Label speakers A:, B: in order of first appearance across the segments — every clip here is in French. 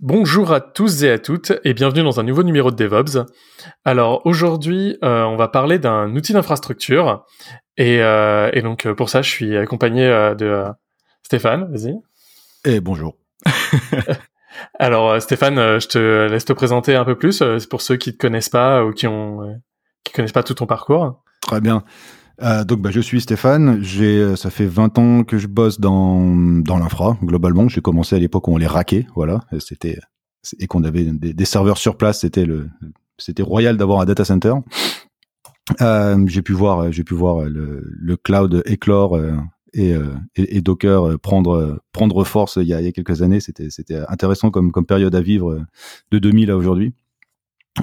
A: Bonjour à tous et à toutes et bienvenue dans un nouveau numéro de DevOps. Alors aujourd'hui, euh, on va parler d'un outil d'infrastructure et, euh, et donc euh, pour ça, je suis accompagné euh, de Stéphane. Vas-y.
B: Et bonjour.
A: Alors Stéphane, je te laisse te présenter un peu plus. pour ceux qui te connaissent pas ou qui ont qui connaissent pas tout ton parcours.
B: Très bien. Euh, donc, bah, je suis Stéphane. J'ai, euh, ça fait 20 ans que je bosse dans, dans l'infra, globalement. J'ai commencé à l'époque où on les raquait, voilà. C'était, et qu'on avait des, serveurs sur place. C'était c'était royal d'avoir un data center. Euh, j'ai pu voir, j'ai pu voir le, cloud éclore et, et, Docker prendre, prendre force il y a, il y a quelques années. C'était, c'était intéressant comme, comme période à vivre de 2000 à aujourd'hui.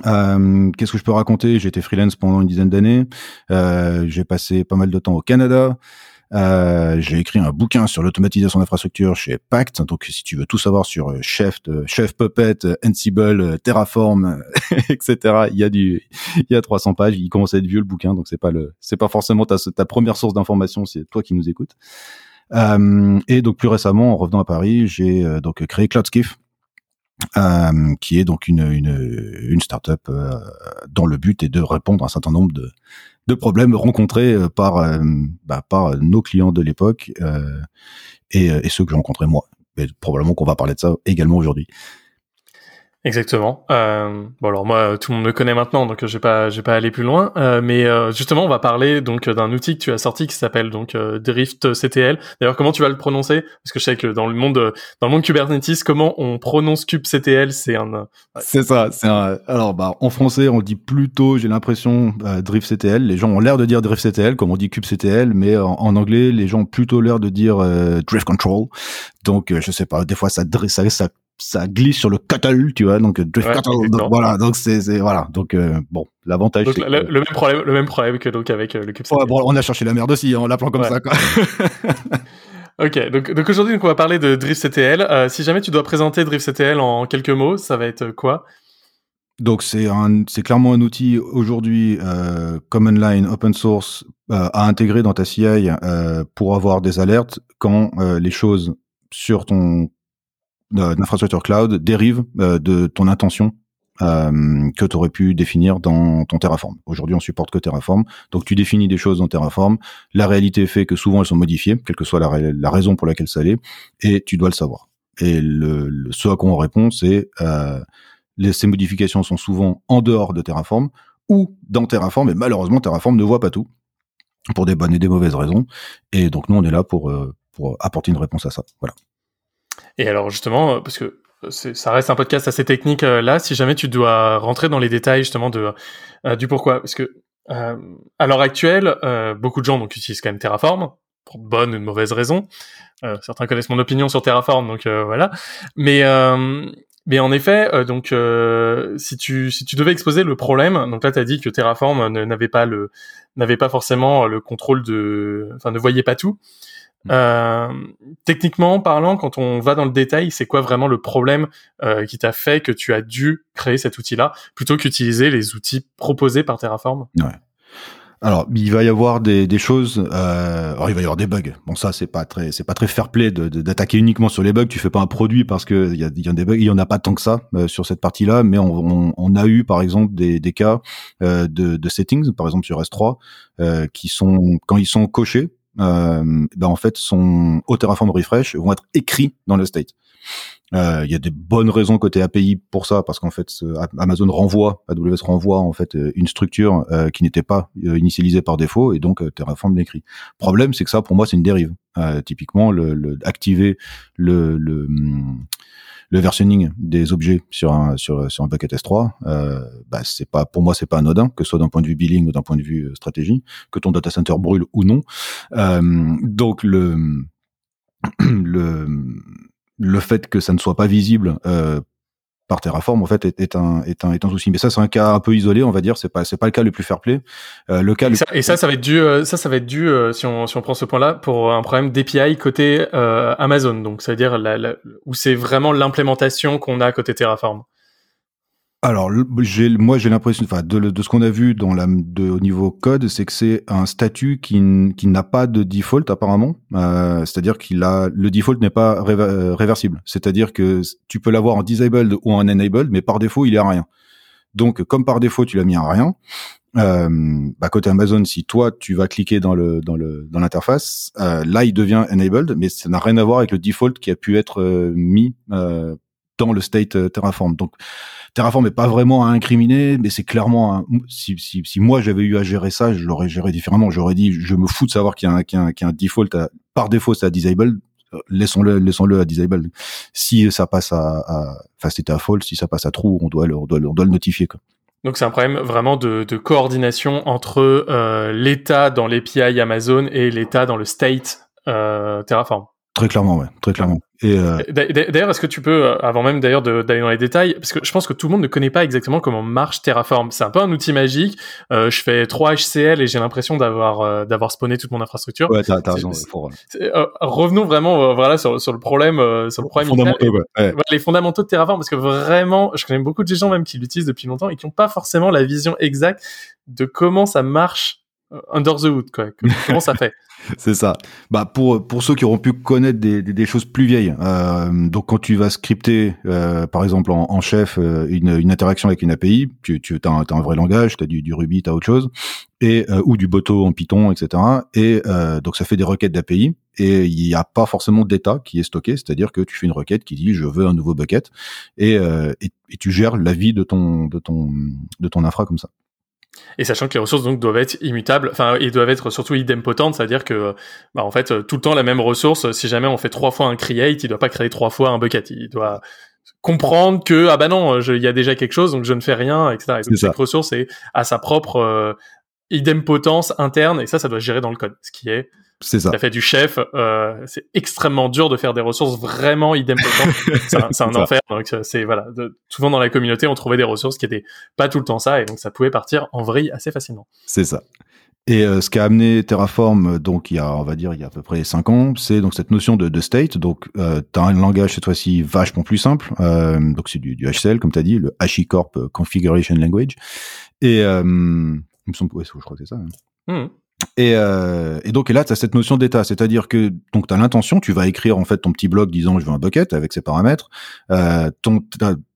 B: Euh, Qu'est-ce que je peux raconter? J'ai été freelance pendant une dizaine d'années. Euh, j'ai passé pas mal de temps au Canada. Euh, j'ai écrit un bouquin sur l'automatisation d'infrastructures chez Pact. Donc, si tu veux tout savoir sur euh, Chef, euh, Chef Puppet, Ansible, Terraform, etc., il y a du, il y a 300 pages. Il commence à être vieux le bouquin, donc c'est pas le, c'est pas forcément ta, ta première source d'information. C'est toi qui nous écoutes. Euh, et donc plus récemment, en revenant à Paris, j'ai euh, donc créé CloudSkiff, euh, qui est donc une une, une startup euh, dont le but est de répondre à un certain nombre de de problèmes rencontrés euh, par euh, bah, par nos clients de l'époque et, et ceux que j'ai rencontrés moi. Et probablement qu'on va parler de ça également aujourd'hui.
A: Exactement. Euh, bon alors moi tout le monde me connaît maintenant donc je vais pas je vais pas aller plus loin euh, mais euh, justement on va parler donc d'un outil que tu as sorti qui s'appelle donc euh, Drift CTL. D'ailleurs comment tu vas le prononcer? Parce que je sais que dans le monde dans le monde Kubernetes comment on prononce kubectl c'est un.
B: C'est ça, c'est un alors bah en français on dit plutôt j'ai l'impression euh, Drift CTL, les gens ont l'air de dire Drift CTL comme on dit kubectl mais en, anglais les gens ont plutôt l'air de dire euh, Drift Control. Donc euh, je sais pas, des fois ça ça, ça ça glisse sur le cattle, tu vois, donc drift
A: Ouais,
B: cattle, donc voilà, donc c'est voilà, donc euh, bon, l'avantage
A: le, même problème le même problème que donc avec euh, le.
B: Ouais, bon, on a cherché la merde aussi en l'appelant comme
A: Ouais.
B: ça quoi.
A: Ok, donc, donc aujourd'hui, donc on va parler de DriftCTL. Euh, si jamais tu dois présenter DriftCTL en quelques mots, ça va être quoi?
B: Donc c'est un, c'est clairement un outil aujourd'hui euh, common line, open source euh, à intégrer dans ta CI euh, pour avoir des alertes quand euh, les choses sur ton euh, infrastructure cloud dérivent euh, de ton intention euh, que tu aurais pu définir dans ton Terraform. Aujourd'hui, on supporte que Terraform. Donc, tu définis des choses dans Terraform. La réalité fait que souvent, elles sont modifiées, quelle que soit la raison pour laquelle ça l'est, et tu dois le savoir. Et le, le- ce à quoi on répond, c'est euh, les, ces modifications sont souvent en dehors de Terraform ou dans Terraform, et malheureusement, Terraform ne voit pas tout pour des bonnes et des mauvaises raisons. Et donc, nous, on est là pour, euh, pour apporter une réponse à ça. Voilà.
A: Et alors justement, euh, parce que c'est- ça reste un podcast assez technique euh, là, si jamais tu dois rentrer dans les détails justement de euh, du pourquoi, parce que euh, à l'heure actuelle, euh, beaucoup de gens donc utilisent quand même Terraform pour de bonnes ou de mauvaises raisons. Euh, certains connaissent mon opinion sur Terraform, donc euh, voilà. Mais euh, mais en effet, euh, donc euh, si tu si tu devais exposer le problème, donc là tu as dit que Terraform n'avait pas le n'avait pas forcément le contrôle de, enfin ne voyait pas tout. Euh, techniquement parlant, quand on va dans le détail, c'est quoi vraiment le problème euh, qui t'a fait que tu as dû créer cet outil-là plutôt qu'utiliser les outils proposés par Terraform?
B: Ouais. Alors, il va y avoir des, des choses. Euh, alors, il va y avoir des bugs. Bon, ça, c'est pas très, c'est pas très fair play de- de- d'attaquer uniquement sur les bugs. Tu fais pas un produit parce que il y a, y a des bugs. Il y en a pas tant que ça euh, sur cette partie-là, mais on, on, on a eu, par exemple, des, des cas euh, de, de settings, par exemple sur S3, euh, qui sont quand ils sont cochés, ben en fait, son au Terraform refresh vont être écrits dans le state. Euh, Il y a des bonnes raisons côté API pour ça, parce qu'en fait, Amazon renvoie, AWS renvoie en fait euh, une structure euh, qui n'était pas euh, initialisée par défaut, et donc euh, Terraform l'écrit. Problème, c'est que ça, pour moi, c'est une dérive. Euh, typiquement, le, le- activer le, le, hum, le versioning des objets sur un sur sur un bucket S3, euh, bah c'est pas pour moi c'est pas anodin que ce soit d'un point de vue billing ou d'un point de vue euh, stratégie, que ton data center brûle ou non. Euh, donc le le le fait que ça ne soit pas visible euh, par Terraform en fait est, est, un est un est un souci. Mais ça c'est un cas un peu isolé on va dire. C'est pas c'est pas le cas le plus fair play. Euh, le cas
A: et,
B: le
A: ça, et ça ça va être dû euh, ça ça va être dû euh, si on si on prend ce point là pour un problème d'API côté euh, Amazon. Donc ça veut dire la, la, où c'est vraiment l'implémentation qu'on a côté Terraform
B: alors, moi, j'ai l'impression, enfin, de, de, ce qu'on a vu dans la, de, au niveau code, c'est que c'est un statut qui, qui n'a pas de default apparemment. Euh, c'est-à-dire qu'il a, le default n'est pas réversible. C'est-à-dire que tu peux l'avoir en disabled ou en enabled, mais par défaut, il est à rien. Donc, comme par défaut, tu l'as mis à rien. Euh, bah, côté Amazon, si toi tu vas cliquer dans le dans le dans l'interface, euh, là il devient enabled, mais ça n'a rien à voir avec le default qui a pu être euh, mis euh, dans le state euh, Terraform. Donc Terraform n'est pas vraiment à incriminer, mais c'est clairement si, si, moi j'avais eu à gérer ça, je l'aurais géré différemment. J'aurais dit, je me fous de savoir qu'il y a un, qu'il y a un, default par défaut c'est à disable. Laissons-le, laissons-le à disable. Si ça passe à, enfin c'était à false, si ça passe à true, on doit le, on doit, le notifier quoi.
A: Donc c'est un problème vraiment de, de coordination entre euh, l'état dans l'API Amazon et l'état dans le state euh, Terraform.
B: Très clairement, ouais, très clairement. Et euh...
A: d'ailleurs, est-ce que tu peux, euh, avant même d'ailleurs d'aller dans les détails, parce que je pense que tout le monde ne connaît pas exactement comment marche Terraform. C'est un peu un outil magique. Euh, je fais 3 HCL et j'ai l'impression d'avoir euh, d'avoir spawné toute mon infrastructure.
B: Ouais, t'as raison.
A: Pour... Euh, revenons vraiment, voilà, sur, sur le problème, sur le problème.
B: Fondamentaux, ouais. Ouais.
A: Les fondamentaux de Terraform, parce que vraiment, je connais beaucoup de gens même qui l'utilisent depuis longtemps et qui n'ont pas forcément la vision exacte de comment ça marche under the hood, quoi. Comment ça fait
B: C'est ça. Bah pour pour ceux qui auront pu connaître des, des, choses plus vieilles. Euh, donc quand tu vas scripter, euh, par exemple en, en chef, euh, une, une, interaction avec une API, tu tu as un, as un vrai langage, tu as du, du Ruby, tu as autre chose, et euh, ou du Boto en Python, etc. Et euh, donc ça fait des requêtes d'API. Et il n'y a pas forcément d'état qui est stocké, c'est-à-dire que tu fais une requête qui dit je veux un nouveau bucket et, et, et tu gères la vie de ton de ton de ton infra comme ça.
A: Et sachant que les ressources donc doivent être immutables, enfin ils doivent être surtout idempotentes, c'est-à-dire que bah, en fait tout le temps la même ressource. Si jamais on fait trois fois un create, il doit pas créer trois fois un bucket. Il doit comprendre que ah bah non, il y a déjà quelque chose donc je ne fais rien, etc. Et donc chaque ressource est à sa propre euh, idempotence interne et ça ça doit se gérer dans le code, ce qui est
B: c'est ça.
A: Ça fait du chef. Euh, c'est extrêmement dur de faire des ressources vraiment idempotentes. c'est un, c'est un enfer. Donc c'est voilà. De, souvent dans la communauté, on trouvait des ressources qui étaient pas tout le temps ça, et donc ça pouvait partir en vrille assez facilement.
B: C'est ça. Et euh, ce qu'a amené Terraform, donc il y a, on va dire, il y a à peu près cinq ans, c'est donc cette notion de, de state. Donc, euh, tu as un langage cette fois-ci vachement plus simple. Euh, donc c'est du, du, HCL, comme tu as dit, le HashiCorp Configuration Language. Et euh, il me semble, ouais, je crois que c'est ça. Hein.
A: Mmh.
B: Et, euh, et, donc et là, tu as cette notion d'état, c'est-à-dire que donc tu as l'intention, tu vas écrire en fait ton petit blog disant je veux un bucket avec ses paramètres. Euh, ton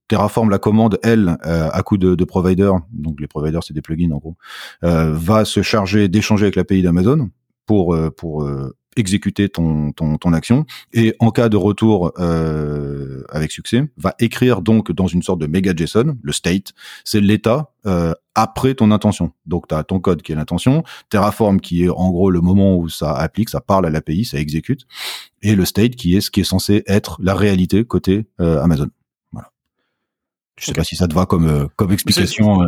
B: Terraform, la commande, elle, euh, à coup de, de provider, donc les providers c'est des plugins en gros, euh, va se charger d'échanger avec l'API d'Amazon pour euh, pour euh, exécuter ton, ton, ton action et en cas de retour euh, avec succès, va écrire donc dans une sorte de méga JSON, le state, c'est l'état euh, après ton intention. Donc tu as ton code qui est l'intention, Terraform qui est en gros le moment où ça applique, ça parle à l'API, ça exécute, et le state qui est ce qui est censé être la réalité côté euh, Amazon. Voilà. Je sais okay. pas si ça te va comme, comme explication.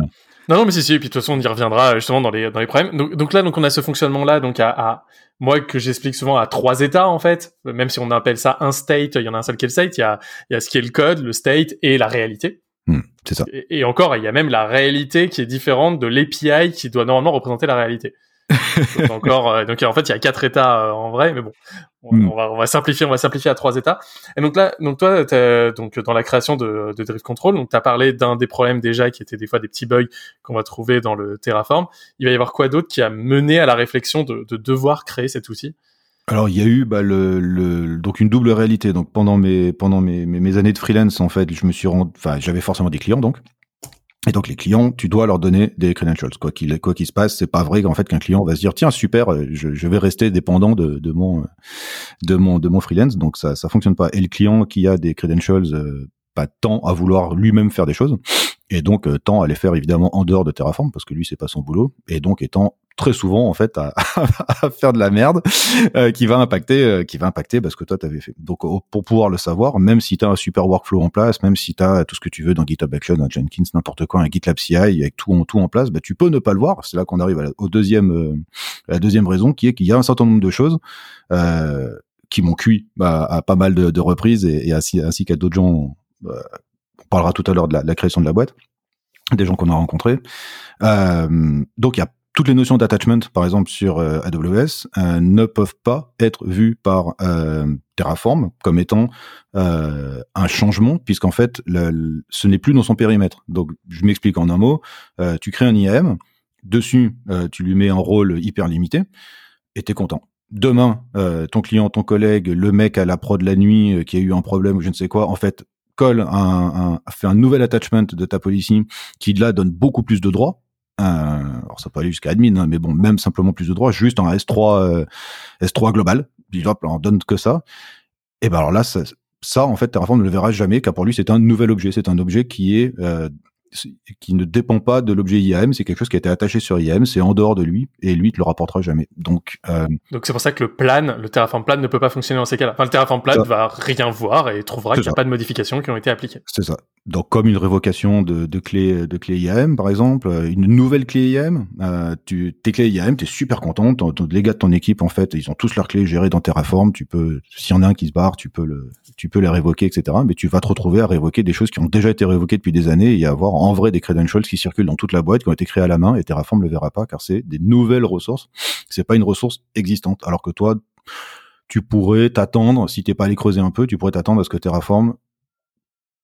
A: Non, non, mais si, si, et puis de toute façon, on y reviendra justement dans les, dans les problèmes. Donc, donc là, donc on a ce fonctionnement-là, donc à, à moi que j'explique souvent à trois états en fait, même si on appelle ça un state, il y en a un seul qui est le state, il y a, il y a ce qui est le code, le state et la réalité.
B: Mmh, c'est ça.
A: Et, et, encore, il y a même la réalité qui est différente de l'API qui doit normalement représenter la réalité. donc encore, euh, donc en fait, il y a quatre états euh, en vrai, mais bon, on, mmh. on, va, on va simplifier, on va simplifier à trois états. Et donc là, donc toi, donc dans la création de, de Drift Control, donc tu as parlé d'un des problèmes déjà qui étaient des fois des petits bugs qu'on va trouver dans le Terraform. Il va y avoir quoi d'autre qui a mené à la réflexion de, de devoir créer cet outil?
B: Alors il y a eu bah, le, le, donc une double réalité. Donc pendant mes pendant mes, mes, mes années de freelance en fait, je me suis rendu, enfin j'avais forcément des clients donc. Et donc les clients, tu dois leur donner des credentials. Quoi qu'il quoi qu'il se passe, c'est pas vrai qu'en fait qu'un client va se dire tiens super, je, je vais rester dépendant de, de mon de mon de mon freelance. Donc ça ça fonctionne pas. Et le client qui a des credentials euh, pas tant à vouloir lui-même faire des choses et donc euh, tant à les faire évidemment en dehors de Terraform parce que lui c'est pas son boulot et donc étant très souvent en fait à, à faire de la merde euh, qui va impacter euh, qui va impacter parce que toi t'avais fait. Donc pour pouvoir le savoir même si tu as un super workflow en place même si tu as tout ce que tu veux dans GitHub Action un Jenkins n'importe quoi un GitLab CI avec tout en tout en place bah, tu peux ne pas le voir. C'est là qu'on arrive à la, au deuxième euh, la deuxième raison qui est qu'il y a un certain nombre de choses euh, qui m'ont cuit bah, à pas mal de, de reprises et, et ainsi, ainsi qu'à d'autres gens bah, on parlera tout à l'heure de la, la création de la boîte des gens qu'on a rencontrés. Euh, donc il y a toutes les notions d'attachment, par exemple sur euh, AWS, euh, ne peuvent pas être vues par euh, Terraform comme étant un changement, puisqu'en fait, ce n'est plus dans son périmètre. Donc, je m'explique en un mot. Tu crées un IAM, dessus, tu lui mets un rôle hyper limité, et t'es content. Demain, ton client, ton collègue, le mec à la prod de la nuit qui a eu un problème ou je ne sais quoi, en fait, colle un, fait un nouvel attachment de ta policy qui là donne beaucoup plus de droits alors ça peut aller jusqu'à admin, hein, mais bon, même simplement plus de droits, juste en S3 euh, S3 global, hop, on donne que ça. Et ben alors là, ça, ça en fait, Terraform ne le verra jamais, car pour lui c'est un nouvel objet, c'est un objet qui est euh, qui ne dépend pas de l'objet IAM, c'est quelque chose qui a été attaché sur IAM, c'est en dehors de lui, et lui, il te le rapportera jamais. Donc, euh...
A: donc c'est pour ça que le plan, le Terraform plan ne peut pas fonctionner dans ces cas-là. Enfin, le Terraform plan va rien voir et trouvera qu'il n'y a pas de modifications qui ont été appliquées.
B: C'est ça. Donc, comme une révocation de, de clé de clé IAM, par exemple, une nouvelle clé IAM, euh, tu, tes clés IAM, t'es super content, ton, ton, les gars de ton équipe, en fait, ils ont tous leurs clés gérées dans Terraform, tu peux, s'il y en a un qui se barre, tu peux le, tu peux les révoquer, etc. Mais tu vas te retrouver à révoquer des choses qui ont déjà été révoquées depuis des années et avoir en vrai des credentials qui circulent dans toute la boîte, qui ont été créés à la main, et Terraform le verra pas, car c'est des nouvelles ressources. C'est pas une ressource existante. Alors que toi, tu pourrais t'attendre, si t'es pas allé creuser un peu, tu pourrais t'attendre à ce que Terraform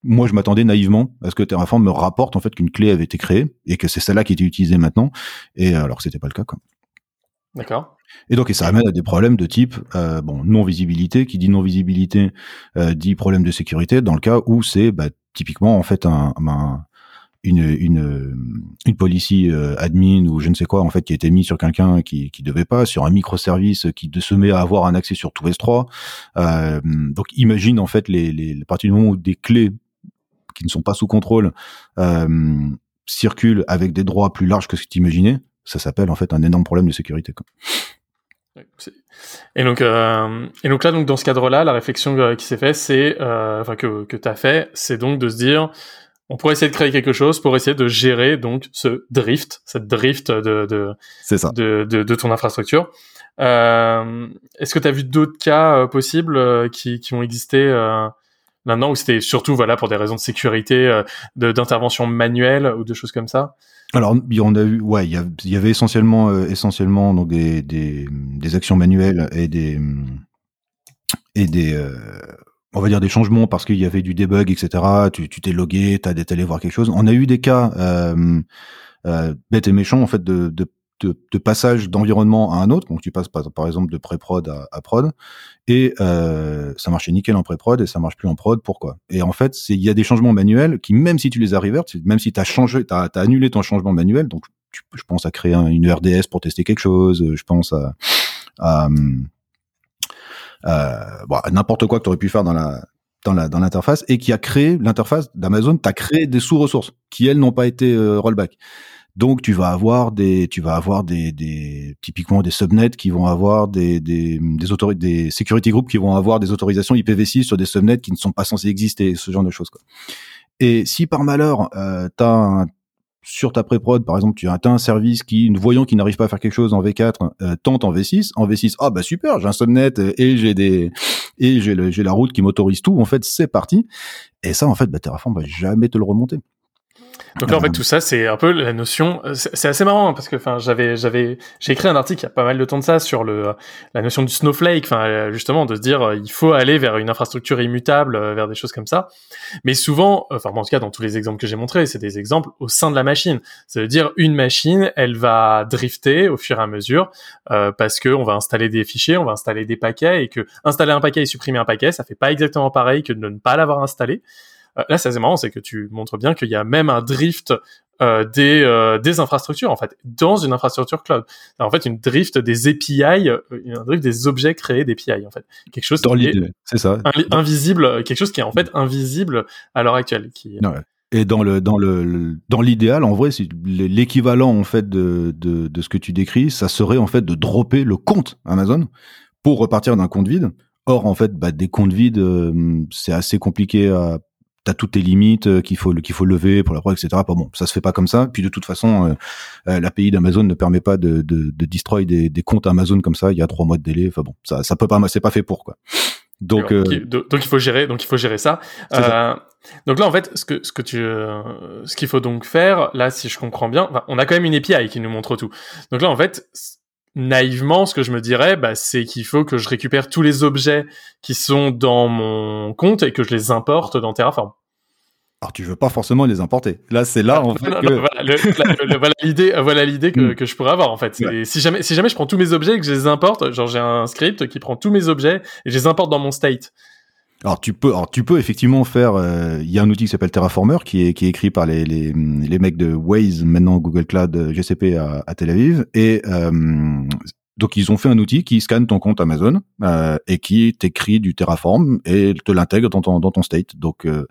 B: moi, je m'attendais naïvement à ce que Terraform me rapporte en fait qu'une clé avait été créée et que c'est celle-là qui était utilisée maintenant. Et alors que c'était pas le cas. Quoi.
A: D'accord.
B: Et donc, et ça amène à des problèmes de type euh, bon non visibilité. Qui dit non visibilité euh, dit problème de sécurité. Dans le cas où c'est bah, typiquement en fait un, un une une une policy euh, admin ou je ne sais quoi en fait qui a été mis sur quelqu'un qui qui devait pas sur un microservice qui se met à avoir un accès sur tout S3 euh, donc imagine en fait les les à partir du moment où des clés qui ne sont pas sous contrôle euh, circulent avec des droits plus larges que ce que tu imaginais ça s'appelle en fait un énorme problème de sécurité.
A: Et donc, et donc là, donc dans ce cadre-là, la réflexion qui s'est faite, c'est, enfin que que t'as fait, c'est donc de se dire, on pourrait essayer de créer quelque chose pour essayer de gérer donc ce drift, cette drift de de
B: ça.
A: de, de, de, ton infrastructure. Euh, Est-ce que tu as vu d'autres cas euh, possibles euh, qui, qui ont existé euh, maintenant où c'était surtout voilà pour des raisons de sécurité, d'intervention manuelle ou de choses comme ça?
B: Alors, on a eu, ouais, il y, avait essentiellement, essentiellement donc des, des, des, actions manuelles et des et des on va dire des changements parce qu'il y avait du debug, etc. Tu t'es logué, t'as allé voir quelque chose. On a eu des cas euh, euh, bêtes et méchants en fait de, de, de, de passage d'environnement à un autre. Donc tu passes par, exemple de pré-prod à, à, prod et euh, ça marchait nickel en pré-prod et ça marche plus en prod. Pourquoi? Et en fait, il y a des changements manuels qui même si tu les as revert, même si tu as changé, tu as, annulé ton changement manuel, donc tu, je pense à créer une RDS pour tester quelque chose. Je pense à, à euh, bon, n'importe quoi que tu aurais pu faire dans la dans la dans l'interface et qui a créé l'interface d'Amazon, tu as créé des sous-ressources qui elles n'ont pas été euh, rollback. Donc tu vas avoir des tu vas avoir des, des typiquement des subnets qui vont avoir des des des, des security groups qui vont avoir des autorisations IPv6 sur des subnets qui ne sont pas censés exister, ce genre de choses quoi. Et si par malheur euh, tu as sur ta pré-prod, par exemple, tu as un service qui, voyant qu'il n'arrive pas à faire quelque chose en V4, euh, tente en V6. En V6, ah bah super, j'ai un subnet et j'ai des et j'ai la route qui m'autorise tout. En fait, c'est parti. Et ça, en fait, bah, Terraform va jamais te le remonter.
A: Donc là, en fait, tout ça, c'est un peu la notion. C'est assez marrant hein, parce que, enfin, j'avais, j'avais, j'ai écrit un article il y a pas mal de temps de ça sur le la notion du snowflake. Enfin, euh, justement, de se dire, euh, il faut aller vers une infrastructure immutable, euh, vers des choses comme ça. Mais souvent, enfin, en tout cas, dans tous les exemples que j'ai montrés, c'est des exemples au sein de la machine. C'est-à-dire, une machine, elle va drifter au fur et à mesure euh, parce que on va installer des fichiers, on va installer des paquets et que installer un paquet et supprimer un paquet, ça fait pas exactement pareil que de ne pas l'avoir installé. Euh, là, c'est marrant, c'est que tu montres bien qu'il y a même un drift euh, des, euh, des infrastructures en fait dans une infrastructure cloud. En fait, une drift des API, euh, un drift des objets créés d'API en fait. Quelque chose
B: dans qui est
A: c'est ça. invisible, quelque chose qui est en fait invisible à l'heure actuelle. Qui,
B: ouais. Et dans le dans le, dans l'idéal, en vrai, l'équivalent en fait de, de de ce que tu décris, ça serait en fait de dropper le compte Amazon pour repartir d'un compte vide. Or, en fait, bah, des comptes vides, euh, c'est assez compliqué à T'as toutes tes limites euh, qu'il faut qu'il faut lever pour la preuve, etc. Pas bon, ça se fait pas comme ça. Puis de toute façon, euh, euh, l'API d'Amazon ne permet pas de, de, de destroy des, des comptes Amazon comme ça. Il y a trois mois de délai. Enfin bon, ça ça peut pas, c'est pas fait pour quoi. Donc euh,
A: donc il faut gérer, donc il faut gérer ça. Euh, donc là en fait, ce que ce que tu, euh, ce qu'il faut donc faire, là si je comprends bien, on a quand même une API qui nous montre tout. Donc là en fait, naïvement, ce que je me dirais, bah, c'est qu'il faut que je récupère tous les objets qui sont dans mon compte et que je les importe dans Terraform.
B: alors tu veux pas forcément les importer. Là, c'est là en fait
A: voilà, l'idée, euh, voilà l'idée que,
B: Hmm.
A: que je pourrais avoir en fait.
B: Ouais.
A: Si jamais, si jamais je prends tous mes objets et que je les importe, genre j'ai un script qui prend tous mes objets et je les importe dans mon state.
B: Alors tu peux, alors tu peux effectivement faire. euh, Il y a un outil qui s'appelle Terraformer qui est qui est écrit par les les, les mecs de Waze maintenant Google Cloud euh, GCP à, à Tel Aviv et euh, donc ils ont fait un outil qui scanne ton compte Amazon euh, et qui t'écrit du Terraform et te l'intègre dans ton dans ton state. Donc euh,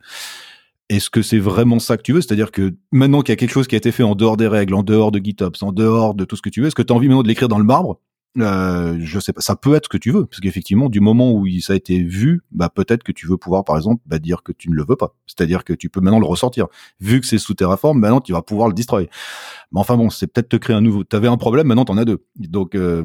B: est-ce que c'est vraiment ça que tu veux? C'est-à-dire que maintenant qu'il y a quelque chose qui a été fait en dehors des règles, en dehors de GitOps, en dehors de tout ce que tu veux, est-ce que tu as envie maintenant de l'écrire dans le marbre? Euh, je sais pas, ça peut être ce que tu veux, parce qu'effectivement, du moment où ça a été vu, bah peut-être que tu veux pouvoir, par exemple, bah, dire que tu ne le veux pas. C'est-à-dire que tu peux maintenant le ressortir. Vu que c'est sous Terraform, maintenant tu vas pouvoir le destroy. Mais enfin bon, c'est peut-être te créer un nouveau. T'avais un problème, maintenant t'en as deux. Donc euh,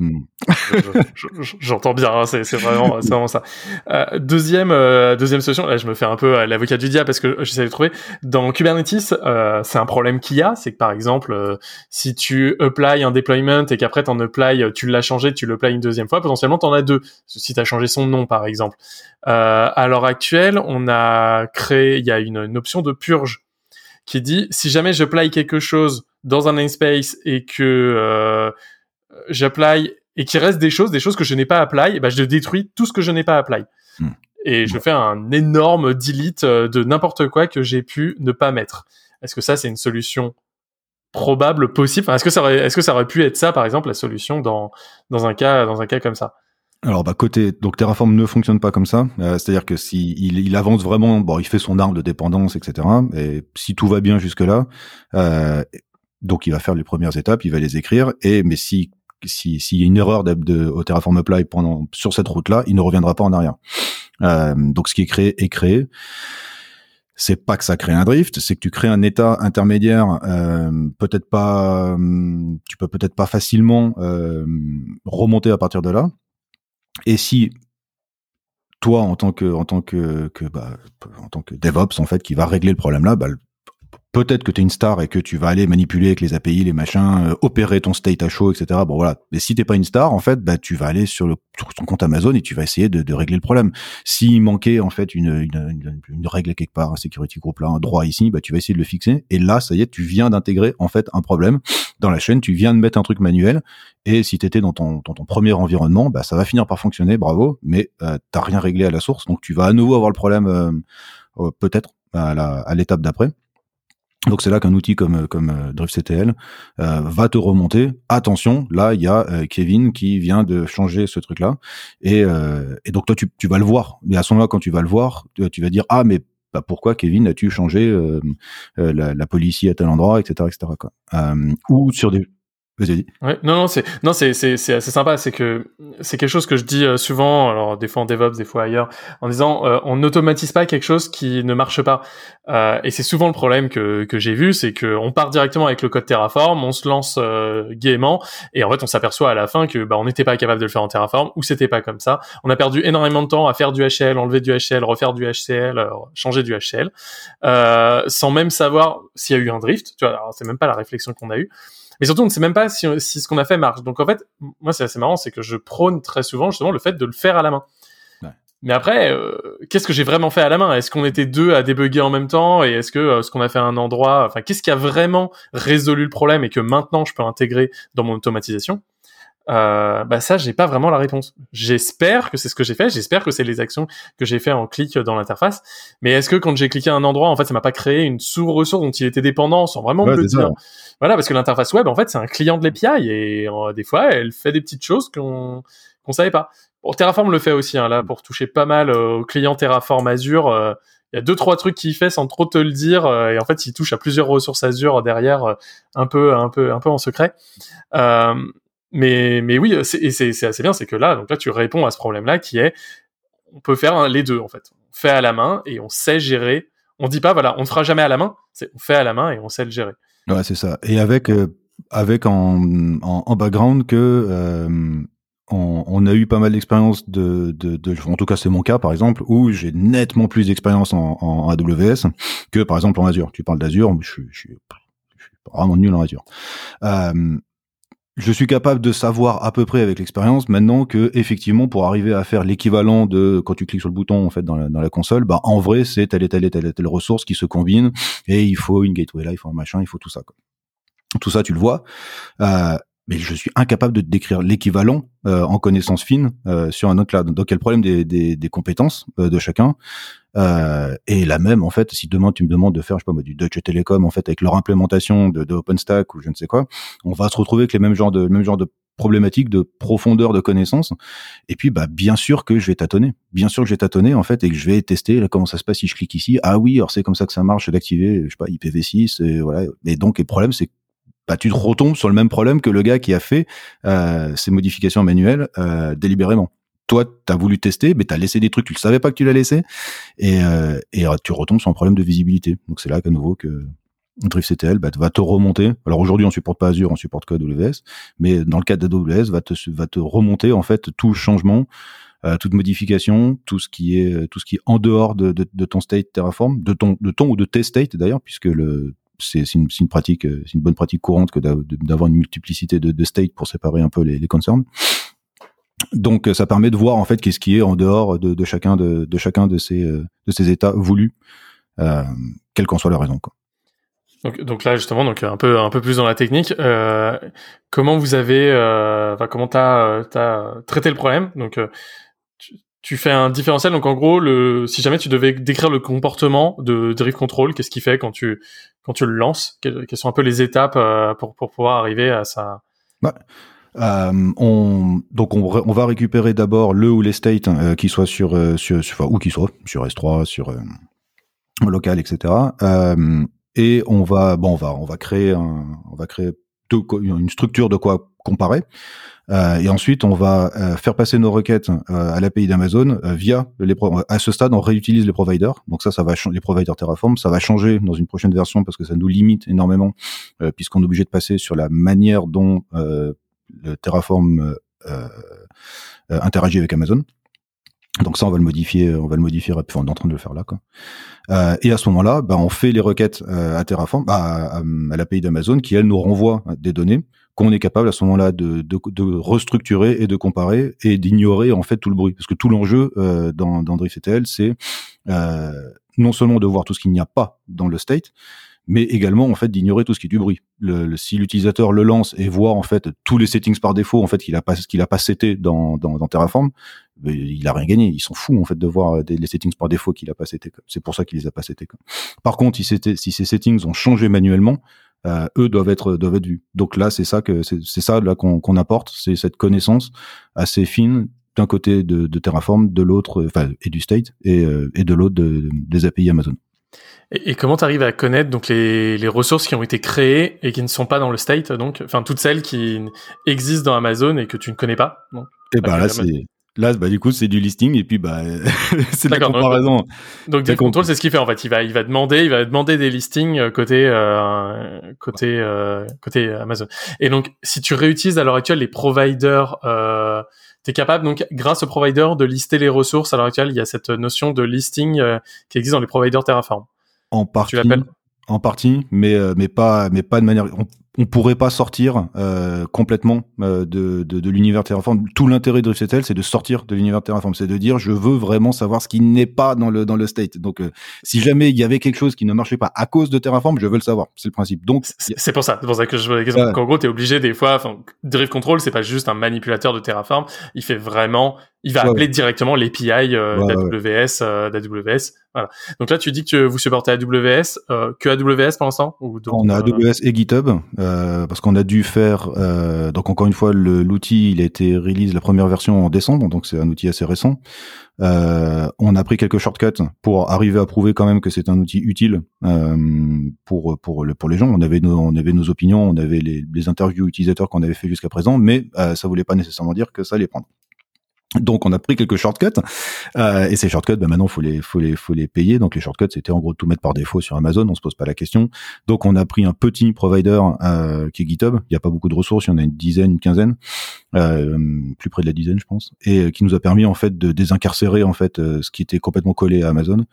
A: Je- je- J'entends bien, hein, c'est vraiment, ça. Euh, deuxième, euh, deuxième solution, là je me fais un peu l'avocat du diable parce que j'essaie de trouver. Dans Kubernetes, euh, c'est un problème qu'il y a, c'est que par exemple, si tu apply un deployment et qu'après t'en apply, tu l'as changé, tu l'apply une deuxième fois, potentiellement t'en as deux. Si t'as changé son nom par exemple. À l'heure actuelle, on a créé, il y a une, option de purge qui dit si jamais j'apply quelque chose dans un namespace et que euh, j'apply et qu'il reste des choses, des choses que je n'ai pas apply, bah, je détruis tout ce que je n'ai pas apply.
B: Hmm.
A: Et je fais un énorme delete euh, de n'importe quoi que j'ai pu ne pas mettre. Est-ce que ça, c'est une solution probable, possible? Enfin, Est-ce que ça aurait, est-ce que ça aurait pu être ça, par exemple, la solution dans dans un cas dans un cas comme ça?
B: Alors bah côté donc Terraform ne fonctionne pas comme ça. Euh, C'est-à-dire que si il, il avance vraiment, bon, il fait son arbre de dépendance, etc. Et si tout va bien jusque là, euh, donc il va faire les premières étapes, il va les écrire. Et mais si si s'il y a une erreur de, au Terraform Apply pendant sur cette route-là, il ne reviendra pas en arrière. Euh, donc ce qui est créé est créé. C'est pas que ça crée un drift, c'est que tu crées un état intermédiaire. Euh, peut-être pas, hum, tu peux peut-être pas facilement euh, remonter à partir de là. Et si toi, en tant que, en tant que, bah, en tant que DevOps, en fait, qui va régler le problème là, bah, peut-être que tu es une star et que tu vas aller manipuler avec les API, les machins, euh, opérer ton state à chaud, etc. Bon voilà. Mais si t'es pas une star, en fait, bah tu vas aller sur, le, sur ton compte Amazon et tu vas essayer de, de régler le problème. S'il manquait en fait une, une, une, règle quelque part, un security group là, un droit ici, bah tu vas essayer de le fixer. Et là, ça y est, tu viens d'intégrer en fait un problème dans la chaîne. Tu viens de mettre un truc manuel. Et si t'étais dans ton, dans ton premier environnement, bah ça va finir par fonctionner, bravo. Mais euh, t'as rien réglé à la source, donc tu vas à nouveau avoir le problème euh, euh, peut-être à l'étape d'après. Donc c'est là qu'un outil comme comme euh, DriftCTL euh, va te remonter. Attention, là il y a euh, Kevin qui vient de changer ce truc-là, et, euh, et donc toi tu, tu vas le voir. Mais à ce moment-là, quand tu vas le voir, tu, vas dire ah mais bah, pourquoi Kevin as-tu changé euh, euh, la, la police à tel endroit, etc., etc. Quoi. Euh, ou sur des Vas-y,
A: non, non, c'est non, c'est c'est c'est assez sympa. C'est que c'est quelque chose que je dis euh, souvent, alors des fois en DevOps, des fois ailleurs, en disant euh, on n'automatise pas quelque chose qui ne marche pas. Euh, et c'est souvent le problème que que j'ai vu, c'est que on part directement avec le code Terraform, on se lance euh, gaiement, et en fait on s'aperçoit à la fin que bah on n'était pas capable de le faire en Terraform ou c'était pas comme ça. On a perdu énormément de temps à faire du HCL, enlever du HCL, refaire du HCL, euh, changer du HCL, euh, sans même savoir s'il y a eu un drift. Tu vois, c'est même pas la réflexion qu'on a eue. Mais surtout, on ne sait même pas si, si ce qu'on a fait marche. Donc en fait, moi, c'est assez marrant, c'est que je prône très souvent justement le fait de le faire à la main.
B: Ouais.
A: Mais après, euh, qu'est-ce que j'ai vraiment fait à la main? Est-ce qu'on était deux à débugger en même temps? Et est-ce que euh, ce qu'on a fait à un endroit, enfin, qu'est-ce qui a vraiment résolu le problème et que maintenant je peux intégrer dans mon automatisation? Euh, bah ça j'ai pas vraiment la réponse. J'espère que c'est ce que j'ai fait, j'espère que c'est les actions que j'ai fait en clic dans l'interface. Mais est-ce que quand j'ai cliqué à un endroit, en fait, ça m'a pas créé une sous-ressource dont il était dépendant sans vraiment
B: Ouais,
A: me le dire? Voilà, parce que l'interface web, en fait, c'est un client de l'API et euh, des fois, elle fait des petites choses qu'on qu'on savait pas. Bon, Terraform le fait aussi, hein, là, pour toucher pas mal euh, aux clients Terraform Azure. euh, il y a deux trois trucs qu'il fait sans trop te le dire euh, et en fait il touche à plusieurs ressources Azure derrière un peu un peu un peu en secret euh, mais mais oui c'est assez bien c'est que là donc là tu réponds à ce problème là qui est on peut faire les deux en fait on fait à la main et on sait gérer on dit pas voilà on ne fera jamais à la main on fait à la main et on sait le gérer
B: ouais c'est ça et avec avec en, en, en, background que on, on, a eu pas mal d'expérience de, de, de, en tout cas c'est mon cas par exemple, où j'ai nettement plus d'expérience en, AWS que par exemple en Azure. Tu parles d'Azure, je, suis vraiment nul en Azure. Euh, je suis capable de savoir à peu près avec l'expérience maintenant que effectivement pour arriver à faire l'équivalent de quand tu cliques sur le bouton en fait dans la, dans la console, bah en vrai c'est telle et telle et telle et telle ressource qui se combine et il faut une gateway là, il faut un machin, il faut tout ça. Quoi. Tout ça tu le vois. Euh, mais je suis incapable de décrire l'équivalent euh, en connaissance fine euh, sur un autre cloud. Donc, il y a le problème des, des, des compétences euh, de chacun. Euh, et la même, en fait, si demain tu me demandes de faire, je sais pas, du Deutsche Telekom, en fait, avec leur implémentation de, de OpenStack ou je ne sais quoi, on va se retrouver avec les mêmes genres de, même genre de problématiques de profondeur de connaissances. Et puis, bah, bien sûr que je vais tâtonner. Bien sûr que je vais tâtonner, en fait, et que je vais tester là, comment ça se passe si je clique ici. Ah oui, alors c'est comme ça que ça marche d'activer, je sais pas, IPv6, et voilà. Et donc, le problème, c'est bah, tu te retombes sur le même problème que le gars qui a fait euh, ces modifications manuelles euh, délibérément. Toi, tu as voulu tester, mais tu as laissé des trucs, tu ne savais pas que tu l'as laissé, et, euh, et euh, tu retombes sur un problème de visibilité. Donc c'est là qu'à nouveau que DriftCTL bah, va te remonter. Alors aujourd'hui, on supporte pas Azure, on supporte que AWS, mais dans le cas d'AWS, va te va te remonter en fait tout changement, euh, toute modification, tout ce qui est tout ce qui est en dehors de, de, de ton state Terraform, de ton de ton ou de tes state d'ailleurs, puisque le c'est une, une, pratique, euh, c'est une bonne pratique courante que d'avoir une multiplicité de, de states pour séparer un peu les, les concerns. Donc ça permet de voir en fait qu'est-ce qui est en dehors de, de chacun de, de, chacun de ces euh, de ces états voulus, euh, quelle qu'en soit la raison. Quoi.
A: Donc, donc, là justement, donc un peu un peu plus dans la technique, euh, comment vous avez, euh, enfin comment t'as as traité le problème? Donc tu fais un différentiel. Donc en gros, le, si jamais tu devais décrire le comportement de Drift Control, qu'est-ce qu'il fait quand tu quand tu le lances? Quelles sont un peu les étapes euh, pour pour pouvoir arriver à ça.
B: Euh, on, donc on, on, va récupérer d'abord le ou les states euh, qui soient sur, euh, sur, sur, enfin, où qui soit sur S3, sur euh, local, etc. et on va bon on va on va créer un, on va créer une structure de quoi comparer. Euh, et ensuite, on va euh, faire passer nos requêtes euh, à l'API d'Amazon via les à ce stade, on réutilise les providers. Donc ça, ça va les providers Terraform, ça va changer dans une prochaine version parce que ça nous limite énormément puisqu'on est obligé de passer sur la manière dont le Terraform interagit avec Amazon. Donc ça, on va le modifier, on va le modifier, enfin, on est en train de le faire là. Quoi. Euh, et à ce moment-là, bah, on fait les requêtes à Terraform, bah, à, à l'API d'Amazon, qui elle nous renvoie des données qu'on est capable à ce moment-là de, de, de, restructurer et de comparer et d'ignorer en fait tout le bruit. Parce que tout l'enjeu euh, dans, dans DriftCTL, c'est euh, non seulement de voir tout ce qu'il n'y a pas dans le state, mais également en fait d'ignorer tout ce qui est du bruit. Le, si l'utilisateur le lance et voit en fait tous les settings par défaut en fait qu'il a pas qu'il a pas seté dans, dans, dans Terraform, il a rien gagné. Ils sont fous en fait de voir des, les settings par défaut qu'il a pas seté. C'est pour ça qu'il les a pas setés. Par contre, si, si ces settings ont changé manuellement, euh, eux doivent être doivent être vus. Donc là, c'est ça que c'est ça là qu'on apporte, c'est cette connaissance assez fine d'un côté de, de, Terraform, de l'autre, enfin et du state et, euh, et de l'autre de, des API Amazon.
A: Et, et comment tu arrives à connaître donc les, les ressources qui ont été créées et qui ne sont pas dans le state, donc enfin toutes celles qui existent dans Amazon et que tu ne connais pas.
B: et eh ben là c'est Là, bah, du coup, c'est du listing et puis bah, c'est de la comparaison.
A: Donc, donc contrôle, c'est ce qu'il fait en fait. Il va, il va demander, il va demander des listings euh, côté, euh, côté, euh, côté Amazon. Et donc, si tu réutilises à l'heure actuelle les providers, euh, es capable donc, grâce aux providers, de lister les ressources. À l'heure actuelle, il y a cette notion de listing euh, qui existe dans les providers Terraform.
B: En partie. Tu l'appelles en partie, mais mais pas mais pas de manière on pourrait pas sortir euh, complètement euh, de, de, de l'univers Terraform. Tout l'intérêt de DriftCTL, c'est de sortir de l'univers Terraform, c'est de dire je veux vraiment savoir ce qui n'est pas dans le dans le state. Donc euh, si jamais il y avait quelque chose qui ne marchait pas à cause de Terraform, je veux le savoir. C'est le principe. Donc
A: c'est pour ça, c'est pour ça que je veux exemple. En gros, t'es obligé des fois. Enfin, Drift Control, c'est pas juste un manipulateur de Terraform. Il fait vraiment Il va
B: Ouais,
A: appeler
B: ouais.
A: directement l'API euh,
B: Ouais,
A: d'AWS, euh, d'AWS. Voilà. Donc là, tu dis que vous supportez AWS, euh, que AWS pour l'instant ou
B: On a
A: euh,
B: AWS et GitHub parce qu'on a dû faire. donc encore une fois, l'outil il a été release la première version en décembre, donc c'est un outil assez récent. On a pris quelques shortcuts pour arriver à prouver quand même que c'est un outil utile pour pour le, pour les gens. On avait nos on avait nos opinions, on avait les, les interviews utilisateurs qu'on avait fait jusqu'à présent, mais ça voulait pas nécessairement dire que ça allait prendre. Donc on a pris quelques shortcuts euh, et ces shortcuts, bah, maintenant faut les faut les faut les payer. Donc les shortcuts c'était en gros tout mettre par défaut sur Amazon, on se pose pas la question. Donc on a pris un petit provider euh, qui est GitHub. Il n'y a pas beaucoup de ressources, il y en a une dizaine, une quinzaine, euh, plus près de la dizaine je pense, et euh, qui nous a permis en fait de désincarcérer en fait euh, ce qui était complètement collé à Amazon.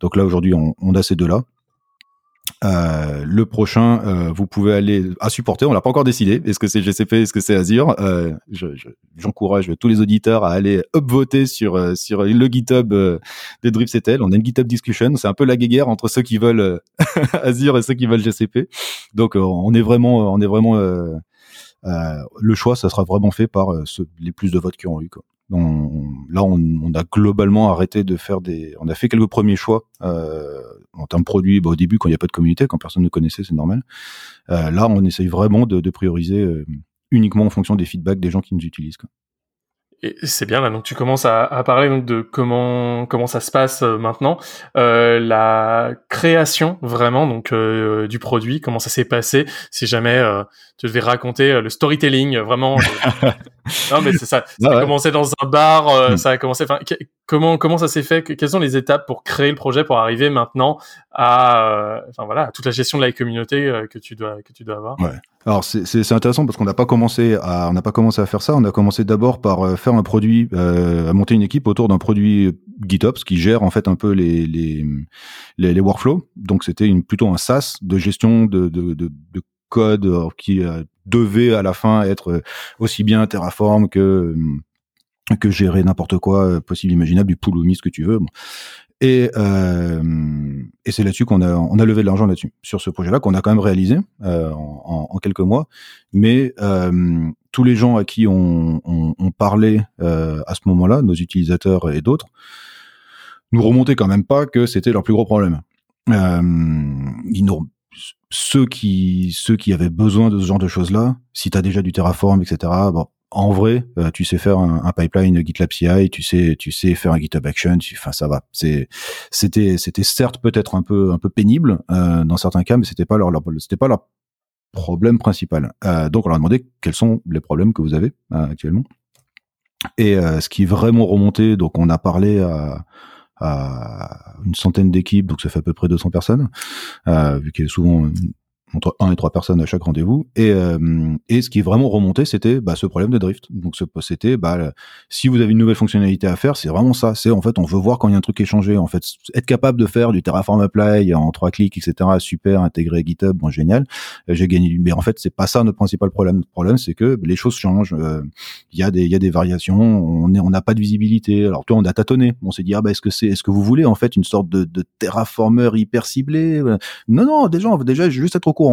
B: Donc là aujourd'hui on, on a ces deux là. Euh, le prochain, euh, vous pouvez aller à supporter. On l'a pas encore décidé. Est-ce que c'est GCP, est-ce que c'est Azure? Euh, je- je- J'encourage tous les auditeurs à aller upvoter sur euh, sur le GitHub euh, de DripCTL. On a une GitHub discussion. C'est un peu la guéguerre entre ceux qui veulent Azure et ceux qui veulent GCP. Donc on est vraiment, on est vraiment le choix, ça sera vraiment fait par ceux, les plus de votes qui ont eu. Quoi. On- là, on, on a globalement arrêté de faire des. On a fait quelques premiers choix euh, en termes de produits. Bah, au début, quand il n'y a pas de communauté, quand personne ne connaissait, c'est normal. Euh, là, on essaye vraiment de, de prioriser euh, uniquement en fonction des feedbacks des gens qui nous utilisent. Quoi.
A: Et c'est bien là, donc tu commences à, à parler donc de comment comment ça se passe euh, maintenant, euh, la création vraiment donc euh, du produit, comment ça s'est passé. Si jamais euh, tu devais raconter euh, le storytelling, euh, vraiment. non mais c'est ça. Ça
B: Ah
A: a commencé dans un bar, euh,
B: Hmm.
A: ça a commencé. Enfin, que- comment comment ça s'est fait? Que- Quelles sont les étapes pour créer le projet pour arriver maintenant à euh, enfin voilà à toute la gestion de la communauté euh, que tu dois que tu dois avoir?
B: Ouais. Alors c'est intéressant parce qu'on n'a pas commencé à on n'a pas commencé à faire ça. On a commencé d'abord par euh, faire un produit, euh, à monter une équipe autour d'un produit GitOps qui gère en fait un peu les les les, les workflows. Donc c'était une plutôt un SaaS de gestion de de, de, de code qui euh, devait à la fin être euh, aussi bien Terraform que euh, que gérer n'importe quoi euh, possible imaginable du Pulumi ce que tu veux. Bon. Et, euh, et c'est là-dessus qu'on a, on a levé de l'argent là-dessus, sur ce projet-là, qu'on a quand même réalisé euh, en, en- quelques mois. Mais euh, tous les gens à qui on, on, on parlait à ce moment-là, nos utilisateurs et d'autres, nous remontaient quand même pas que c'était leur plus gros problème. Euh, ils nous- ceux qui ceux qui avaient besoin de ce genre de choses-là, si tu as déjà du Terraform, etc. Bon, en vrai, euh, tu sais faire un, un pipeline GitLab CI, tu sais tu sais faire un GitHub Action, enfin ça va. C'est c'était c'était certes peut-être un peu un peu pénible euh, dans certains cas, mais c'était pas leur c'était pas leur problème principal. Euh, donc on leur a demandé quels sont les problèmes que vous avez euh, actuellement. Et euh, ce qui est vraiment remonté, donc on a parlé à, à une centaine d'équipes, donc ça fait à peu près 200 personnes, euh, vu qu'il y a souvent entre 1 et 3 personnes à chaque rendez-vous. Et, euh, et ce qui est vraiment remonté, c'était bah, ce problème de drift. Donc c'était, bah, si vous avez une nouvelle fonctionnalité à faire, c'est vraiment ça. C'est en fait, on veut voir quand il y a un truc qui est changé. En fait, être capable de faire du Terraform Apply en trois clics, etc. Super, intégré GitHub, bon génial. Euh, J'ai gagné. Mais en fait, c'est pas ça notre principal problème. Le problème, c'est que les choses changent. Euh, Il y a des, il y a des variations. On est, on n'a pas de visibilité. Alors toi, on a tâtonné. On s'est dit, ah bah, est-ce que c'est, est-ce que vous voulez en fait une sorte de, de terraformer hyper ciblé? Non, non, déjà, déjà juste être au courant,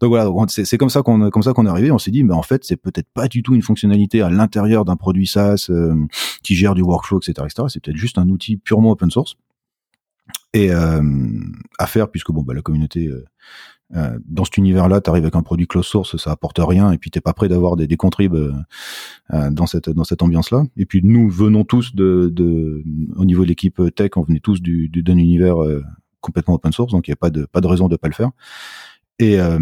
B: Donc voilà, c'est comme ça qu'on, est arrivé. On s'est dit, mais en fait, c'est peut-être pas du tout une fonctionnalité à l'intérieur d'un produit SaaS euh, qui gère du workflow, etc., etc. C'est peut-être juste un outil purement open source et euh, à faire puisque bon, bah, la communauté euh, dans cet univers-là, tu arrives avec un produit close source, ça apporte rien, et puis t'es pas prêt d'avoir des, des contribs dans cette ambiance-là. Et puis nous venons tous au niveau de l'équipe tech, on venait tous du du- d'un univers complètement open source, donc il y a pas de pas de raison de pas le faire. Et euh,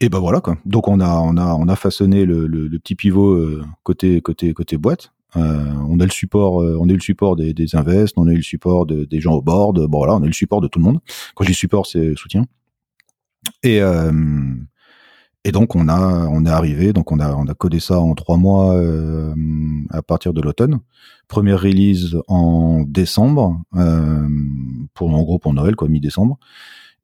B: et ben voilà quoi. Donc on a on a on a façonné le, le, le petit pivot euh, côté côté côté boîte. Euh, on a le support, euh, on a eu le support des, des invests, on a eu le support de- des gens au board. Bon voilà, on a eu le support de tout le monde. Quand je dis support, c'est soutien. Et euh, et donc on a on est arrivé, donc on a on a codé ça en trois mois à partir de l'automne. Première release en décembre pour en gros pour Noël quoi, mi-décembre.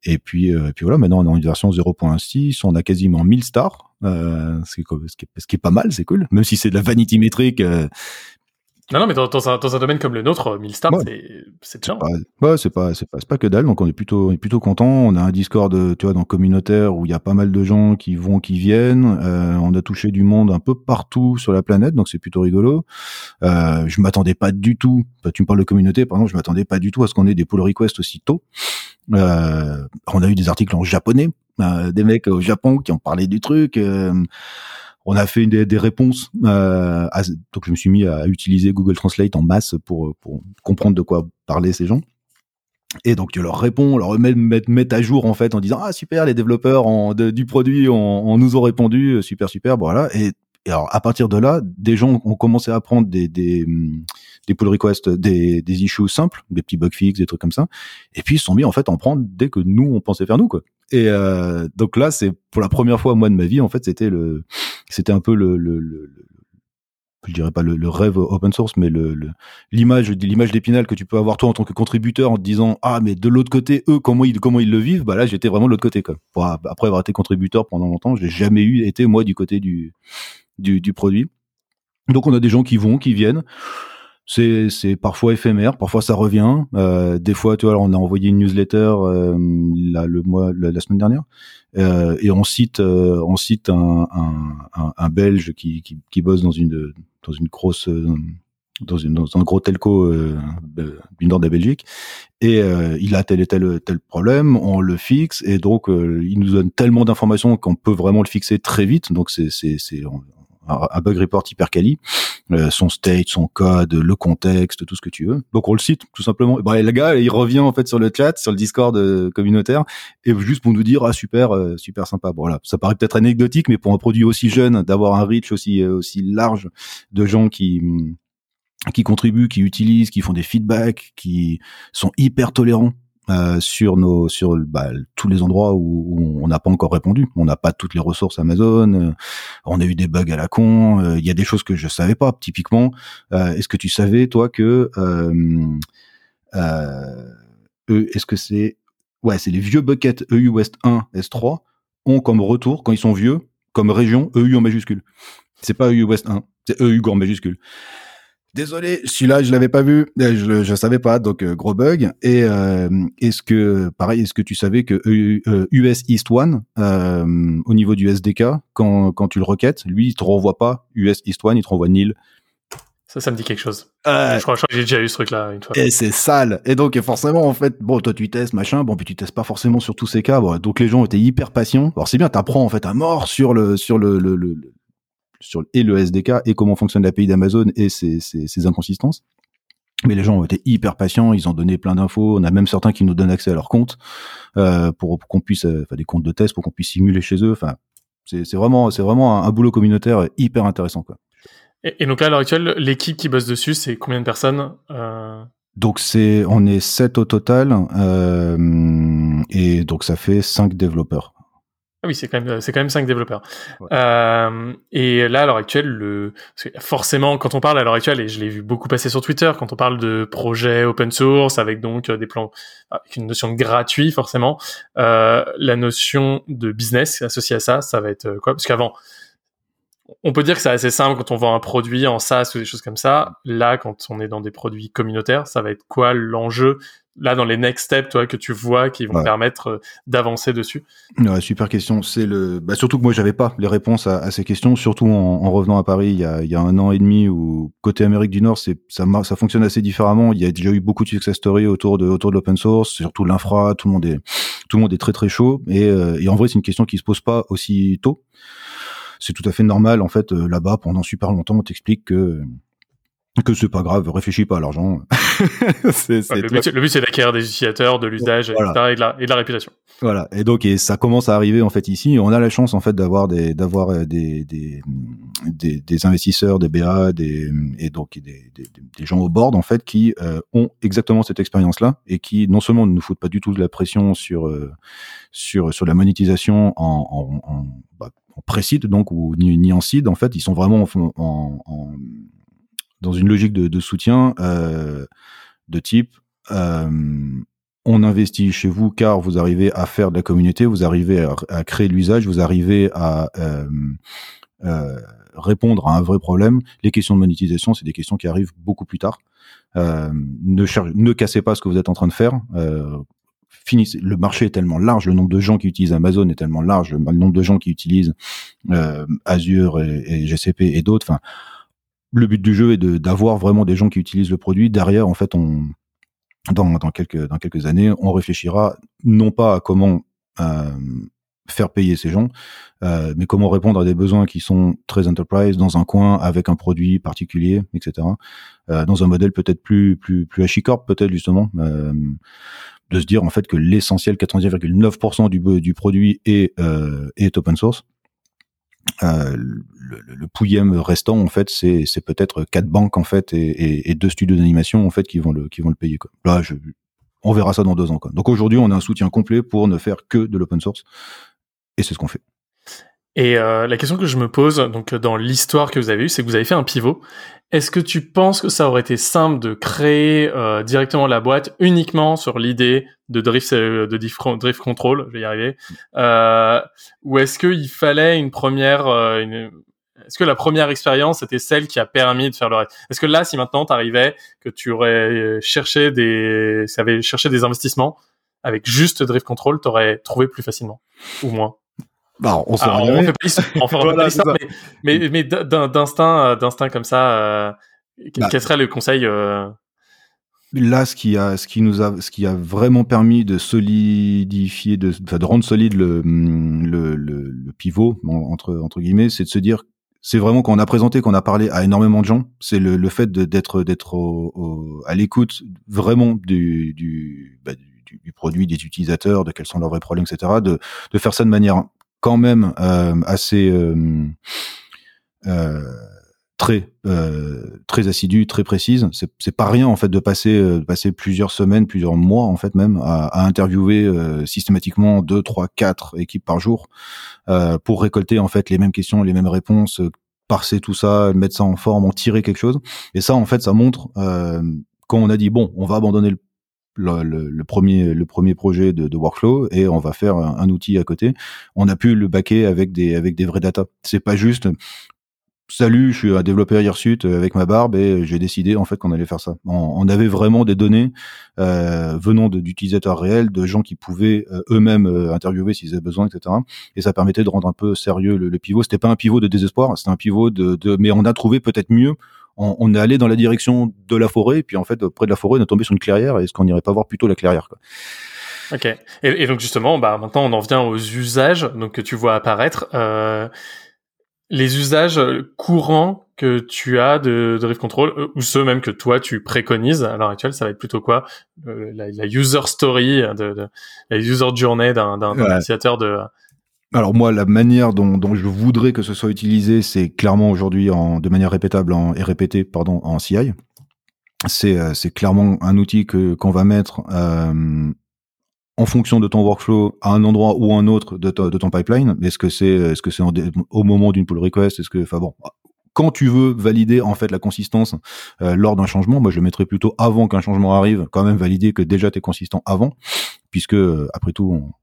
B: Et puis euh, puis voilà, maintenant on est en une version 0.6, on a quasiment 1000 stars, euh, ce, qui est, ce, qui ce qui est pas mal, c'est cool. Même si c'est de la vanity métrique, euh,
A: Non, non, mais dans, dans, un, dans un domaine comme le nôtre, 1000 stars,
B: Ouais.
A: c'est.
B: Pas- ouais, c'est pas, c'est pas, c'est pas que dalle. Donc on est plutôt, on est plutôt content. On a un Discord, euh, tu vois, dans communautaire où il y a pas mal de gens qui vont, qui viennent. Euh, on a touché du monde un peu partout sur la planète, donc c'est plutôt rigolo. Euh, je m'attendais pas du tout. bah, tu me parles de communauté, par exemple, je m'attendais pas du tout à ce qu'on ait des pull requests aussi tôt. Euh, on a eu des articles en japonais, euh, des mecs au Japon qui ont parlé du truc. On a fait des, des réponses. Euh, à- donc je me suis mis à utiliser Google Translate en masse pour, pour comprendre de quoi parlaient ces gens. Et donc tu leur réponds, on leur met, met, à jour en fait en disant ah super les développeurs du produit on, nous ont répondu super super voilà et, et alors à partir de là des gens ont commencé à prendre des des, des pull requests des, des issues simples des petits bug fix des trucs comme ça. Et puis ils se sont mis en fait à en prendre dès que nous on pensait faire nous quoi. Et euh, donc là c'est pour la première fois moi de ma vie en fait c'était le c'était un peu le, le, le- je dirais pas le, rêve open source, mais le le- l'image l'image d'épinal que tu peux avoir toi en tant que contributeur en te disant ah mais de l'autre côté eux comment ils comment ils le vivent bah là j'étais vraiment de l'autre côté quoi. Après avoir été contributeur pendant longtemps j'ai jamais eu été moi du côté du du, du produit. Donc on a des gens qui vont qui viennent. C'est c'est parfois éphémère, parfois ça revient. Euh, des fois, tu vois, on a envoyé une newsletter euh, là, le mois, la, la semaine dernière, euh, et on cite, on cite un, un, Belge qui, qui bosse dans une dans une grosse euh, dans, une, dans un gros telco euh, du nord de la Belgique, et euh, il a tel et tel tel problème, on le fixe, et donc il nous donne tellement d'informations qu'on peut vraiment le fixer très vite. Donc c'est un bug report hyper quali, euh, son state, son code, le contexte, tout ce que tu veux. Donc on le cite tout simplement. Et bah, le gars, il revient en fait sur le chat, sur le Discord euh, communautaire, et juste pour nous dire ah super, euh, super sympa. Bon, voilà, ça paraît peut-être anecdotique, mais pour un produit aussi jeune, d'avoir un reach aussi euh, aussi large de gens qui qui contribuent, qui utilisent, qui font des feedbacks, qui sont hyper tolérants euh, sur nos sur bah, tous les endroits où, on n'a pas encore répondu. On n'a pas toutes les ressources Amazon. euh, on a eu des bugs à la con. euh, Il y a des choses que je savais pas. Typiquement, est-ce que tu savais toi que est-ce que c'est ouais, c'est les vieux buckets EU West 1 S3 ont comme retour quand ils sont vieux comme région EU en majuscule. C'est pas EU West 1, c'est EU en majuscule. Désolé, celui-là je l'avais pas vu, euh, je, je savais pas, donc euh, gros bug. Et euh, est-ce que, pareil, est-ce que tu savais que euh, US East One, euh, au niveau du SDK, quand, quand tu le requêtes, lui il te renvoie pas US East One, il te renvoie Nil.
A: Ça, ça me dit quelque chose.
B: Euh,
A: Je crois, je crois que j'ai déjà eu ce truc-là une fois.
B: et c'est sale. Et donc, et forcément, en fait, bon, toi, tu testes, machin, bon, puis tu testes pas forcément sur tous ces cas. Bon, donc, les gens étaient hyper patients. Alors, c'est bien, t'apprends, en fait, à mort sur le, sur le- le- sur et le SDK et comment fonctionne l'API d'Amazon et ses, ses, ses inconsistances. Mais les gens ont été hyper patients, ils ont donné plein d'infos. On a même certains qui nous donnent accès à leurs comptes, euh, pour, pour qu'on puisse, euh, enfin, des comptes de test pour qu'on puisse simuler chez eux. Enfin, c'est vraiment, c'est vraiment un, un boulot communautaire hyper intéressant, quoi.
A: Et, et donc là, à l'heure actuelle, l'équipe qui bosse dessus, c'est combien de personnes euh...
B: Donc c'est on est 7 au total et donc ça fait 5 développeurs.
A: Ah oui, c'est quand même c'est quand même cinq développeurs. Euh, et là, à l'heure actuelle, le forcément, quand on parle à l'heure actuelle, et je l'ai vu beaucoup passer sur Twitter, quand on parle de projets open source avec donc euh, des plans avec une notion de gratuit, forcément, euh, la notion de business associée à ça, ça va être euh, quoi? Parce qu'avant, on peut dire que c'est assez simple quand on vend un produit en SaaS ou des choses comme ça. Là, quand on est dans des produits communautaires, ça va être quoi l'enjeu Là, dans les next steps, toi, que tu vois, qui vont
B: Ouais.
A: permettre euh, d'avancer dessus?
B: Ouais, super question. C'est le bah, surtout que moi j'avais pas les réponses à, à ces questions, surtout en, en revenant à Paris il y, a, il y a un an et demi où côté Amérique du Nord c'est ça ça fonctionne assez différemment. Il y a déjà eu beaucoup de success stories autour de autour de l'open source, surtout l'infra. Tout le monde est tout le monde est très très chaud et, euh, et en vrai c'est une question qui se pose pas aussi tôt. C'est tout à fait normal en fait euh, là-bas pendant super longtemps on t'explique que que c'est pas grave, réfléchis pas à l'argent. c'est, c'est
A: Ouais, le, but, le but, c'est d'acquérir des utilisateurs, de l'usage,
B: Voilà.
A: etc., et de, la, et de la réputation.
B: Voilà. Et donc, et ça commence à arriver en fait ici. On a la chance en fait d'avoir des d'avoir euh, des des, des des investisseurs, des BA, des et donc des, des, des gens au board en fait qui euh, ont exactement cette expérience-là et qui non seulement ne nous foutent pas du tout de la pression sur euh, sur sur la monétisation en en, en, bah, en donc ou ni, ni en seed en fait, ils sont vraiment en, en, en- dans une logique de, de soutien euh, de type euh, on investit chez vous car vous arrivez à faire de la communauté, vous arrivez à, créer de l'usage, vous arrivez à, euh, euh, répondre à un vrai problème. Les questions de monétisation, c'est des questions qui arrivent beaucoup plus tard. Euh, ne, ne cassez pas ce que vous êtes en train de faire. Euh, finissez. Le marché est tellement large, le nombre de gens qui utilisent Amazon est tellement large, le nombre de gens qui utilisent Azure et, et, GCP et d'autres. Enfin, le but du jeu est d'avoir vraiment des gens qui utilisent le produit. Derrière, en fait, on dans, dans quelques dans quelques années, on réfléchira non pas à comment euh, faire payer ces gens, euh, mais comment répondre à des besoins qui sont très enterprise dans un coin avec un produit particulier, etc. Euh, dans un modèle peut-être plus plus plus HashiCorp peut-être justement. Euh, de se dire en fait que l'essentiel 99,9% du, du produit est, euh, est open source. Euh, le, le pouillem restant en fait c'est c'est peut-être quatre banques en fait et, et, et deux studios d'animation en fait qui vont le qui vont le payer quoi. Là je on verra ça dans deux ans quoi. Donc aujourd'hui on a un soutien complet pour ne faire que de l'open source et c'est ce qu'on fait.
A: Et euh, la question que je me pose, donc dans l'histoire que vous avez eue, c'est que vous avez fait un pivot. Est-ce que tu penses que ça aurait été simple de créer euh, directement la boîte uniquement sur l'idée de drift, euh, de drift control, je vais y arriver, euh, ou est-ce qu'il fallait une première, une, est-ce que la première expérience était celle qui a permis de faire le reste? Est-ce que là, si maintenant t'arrivais, que tu aurais cherché des, ça avait cherché des investissements avec juste drift control, t'aurais trouvé plus facilement ou moins?
B: Bah, on
A: fait pas, on fait voilà, pas ça, mais, mais, mais d'instinct, d'instinct comme ça, euh, bah, quel serait le conseil euh...
B: Là, ce qui a, ce qui nous a, ce qui a vraiment permis de solidifier, de, rendre solide le, le, le, le pivot entre entre guillemets, c'est de se dire, c'est vraiment quand on a présenté, qu'on a parlé à énormément de gens, c'est le, le fait d'être d'être à l'écoute vraiment du du, bah, du du, produit, des utilisateurs, de quels sont leurs vrais problèmes, etc. De, de faire ça de manière quand même euh, assez euh, euh, très très assidue, très précise. C'est c'est pas rien en fait de passer de passer plusieurs semaines, plusieurs mois en fait même à, à interviewer systématiquement deux, trois, quatre équipes par jour pour récolter en fait les mêmes questions, les mêmes réponses, parser tout ça, mettre ça en forme, en tirer quelque chose. Et ça en fait ça montre quand on a dit bon, on va abandonner le le, le, premier le premier projet de, de, workflow et on va faire un, un, outil à côté. On a pu le baquer avec des avec des vrais data. C'est pas juste salut, je suis un développeur Hirsute avec ma barbe et j'ai décidé en fait qu'on allait faire ça. On, avait vraiment des données euh, venant d'utilisateurs réels, de gens qui pouvaient euh, eux-mêmes euh, interviewer s'ils avaient besoin, etc. Et ça permettait de rendre un peu sérieux le, pivot. C'était pas un pivot de désespoir, c'était un pivot de, de, mais on a trouvé peut-être mieux on, est allé dans la direction de la forêt, et puis en fait, près de la forêt, on est tombé sur une clairière. Est-ce qu'on n'irait pas voir plutôt la clairière quoi
A: Ok. Et, et, donc justement, bah maintenant, on en vient aux usages donc que tu vois apparaître. Euh, les usages courants que tu as de, de Rift Control, euh, ou ceux même que toi tu préconises à l'heure actuelle, ça va être plutôt quoi? Euh, la, la, user story, de, de, la user journey d'un ouais. utilisateur de
B: alors moi, la manière dont, dont, je voudrais que ce soit utilisé, c'est clairement aujourd'hui de manière répétable en, et répétée, pardon, en CI. C'est euh, c'est clairement un outil que qu'on va mettre euh, en fonction de ton workflow à un endroit ou un autre de, ton pipeline. Est-ce que c'est est-ce que c'est au moment d'une pull request Est-ce que enfin bon quand tu veux valider en fait la consistance euh, lors d'un changement, moi je le mettrais plutôt avant qu'un changement arrive, quand même valider que déjà tu es consistant avant, puisque euh, après tout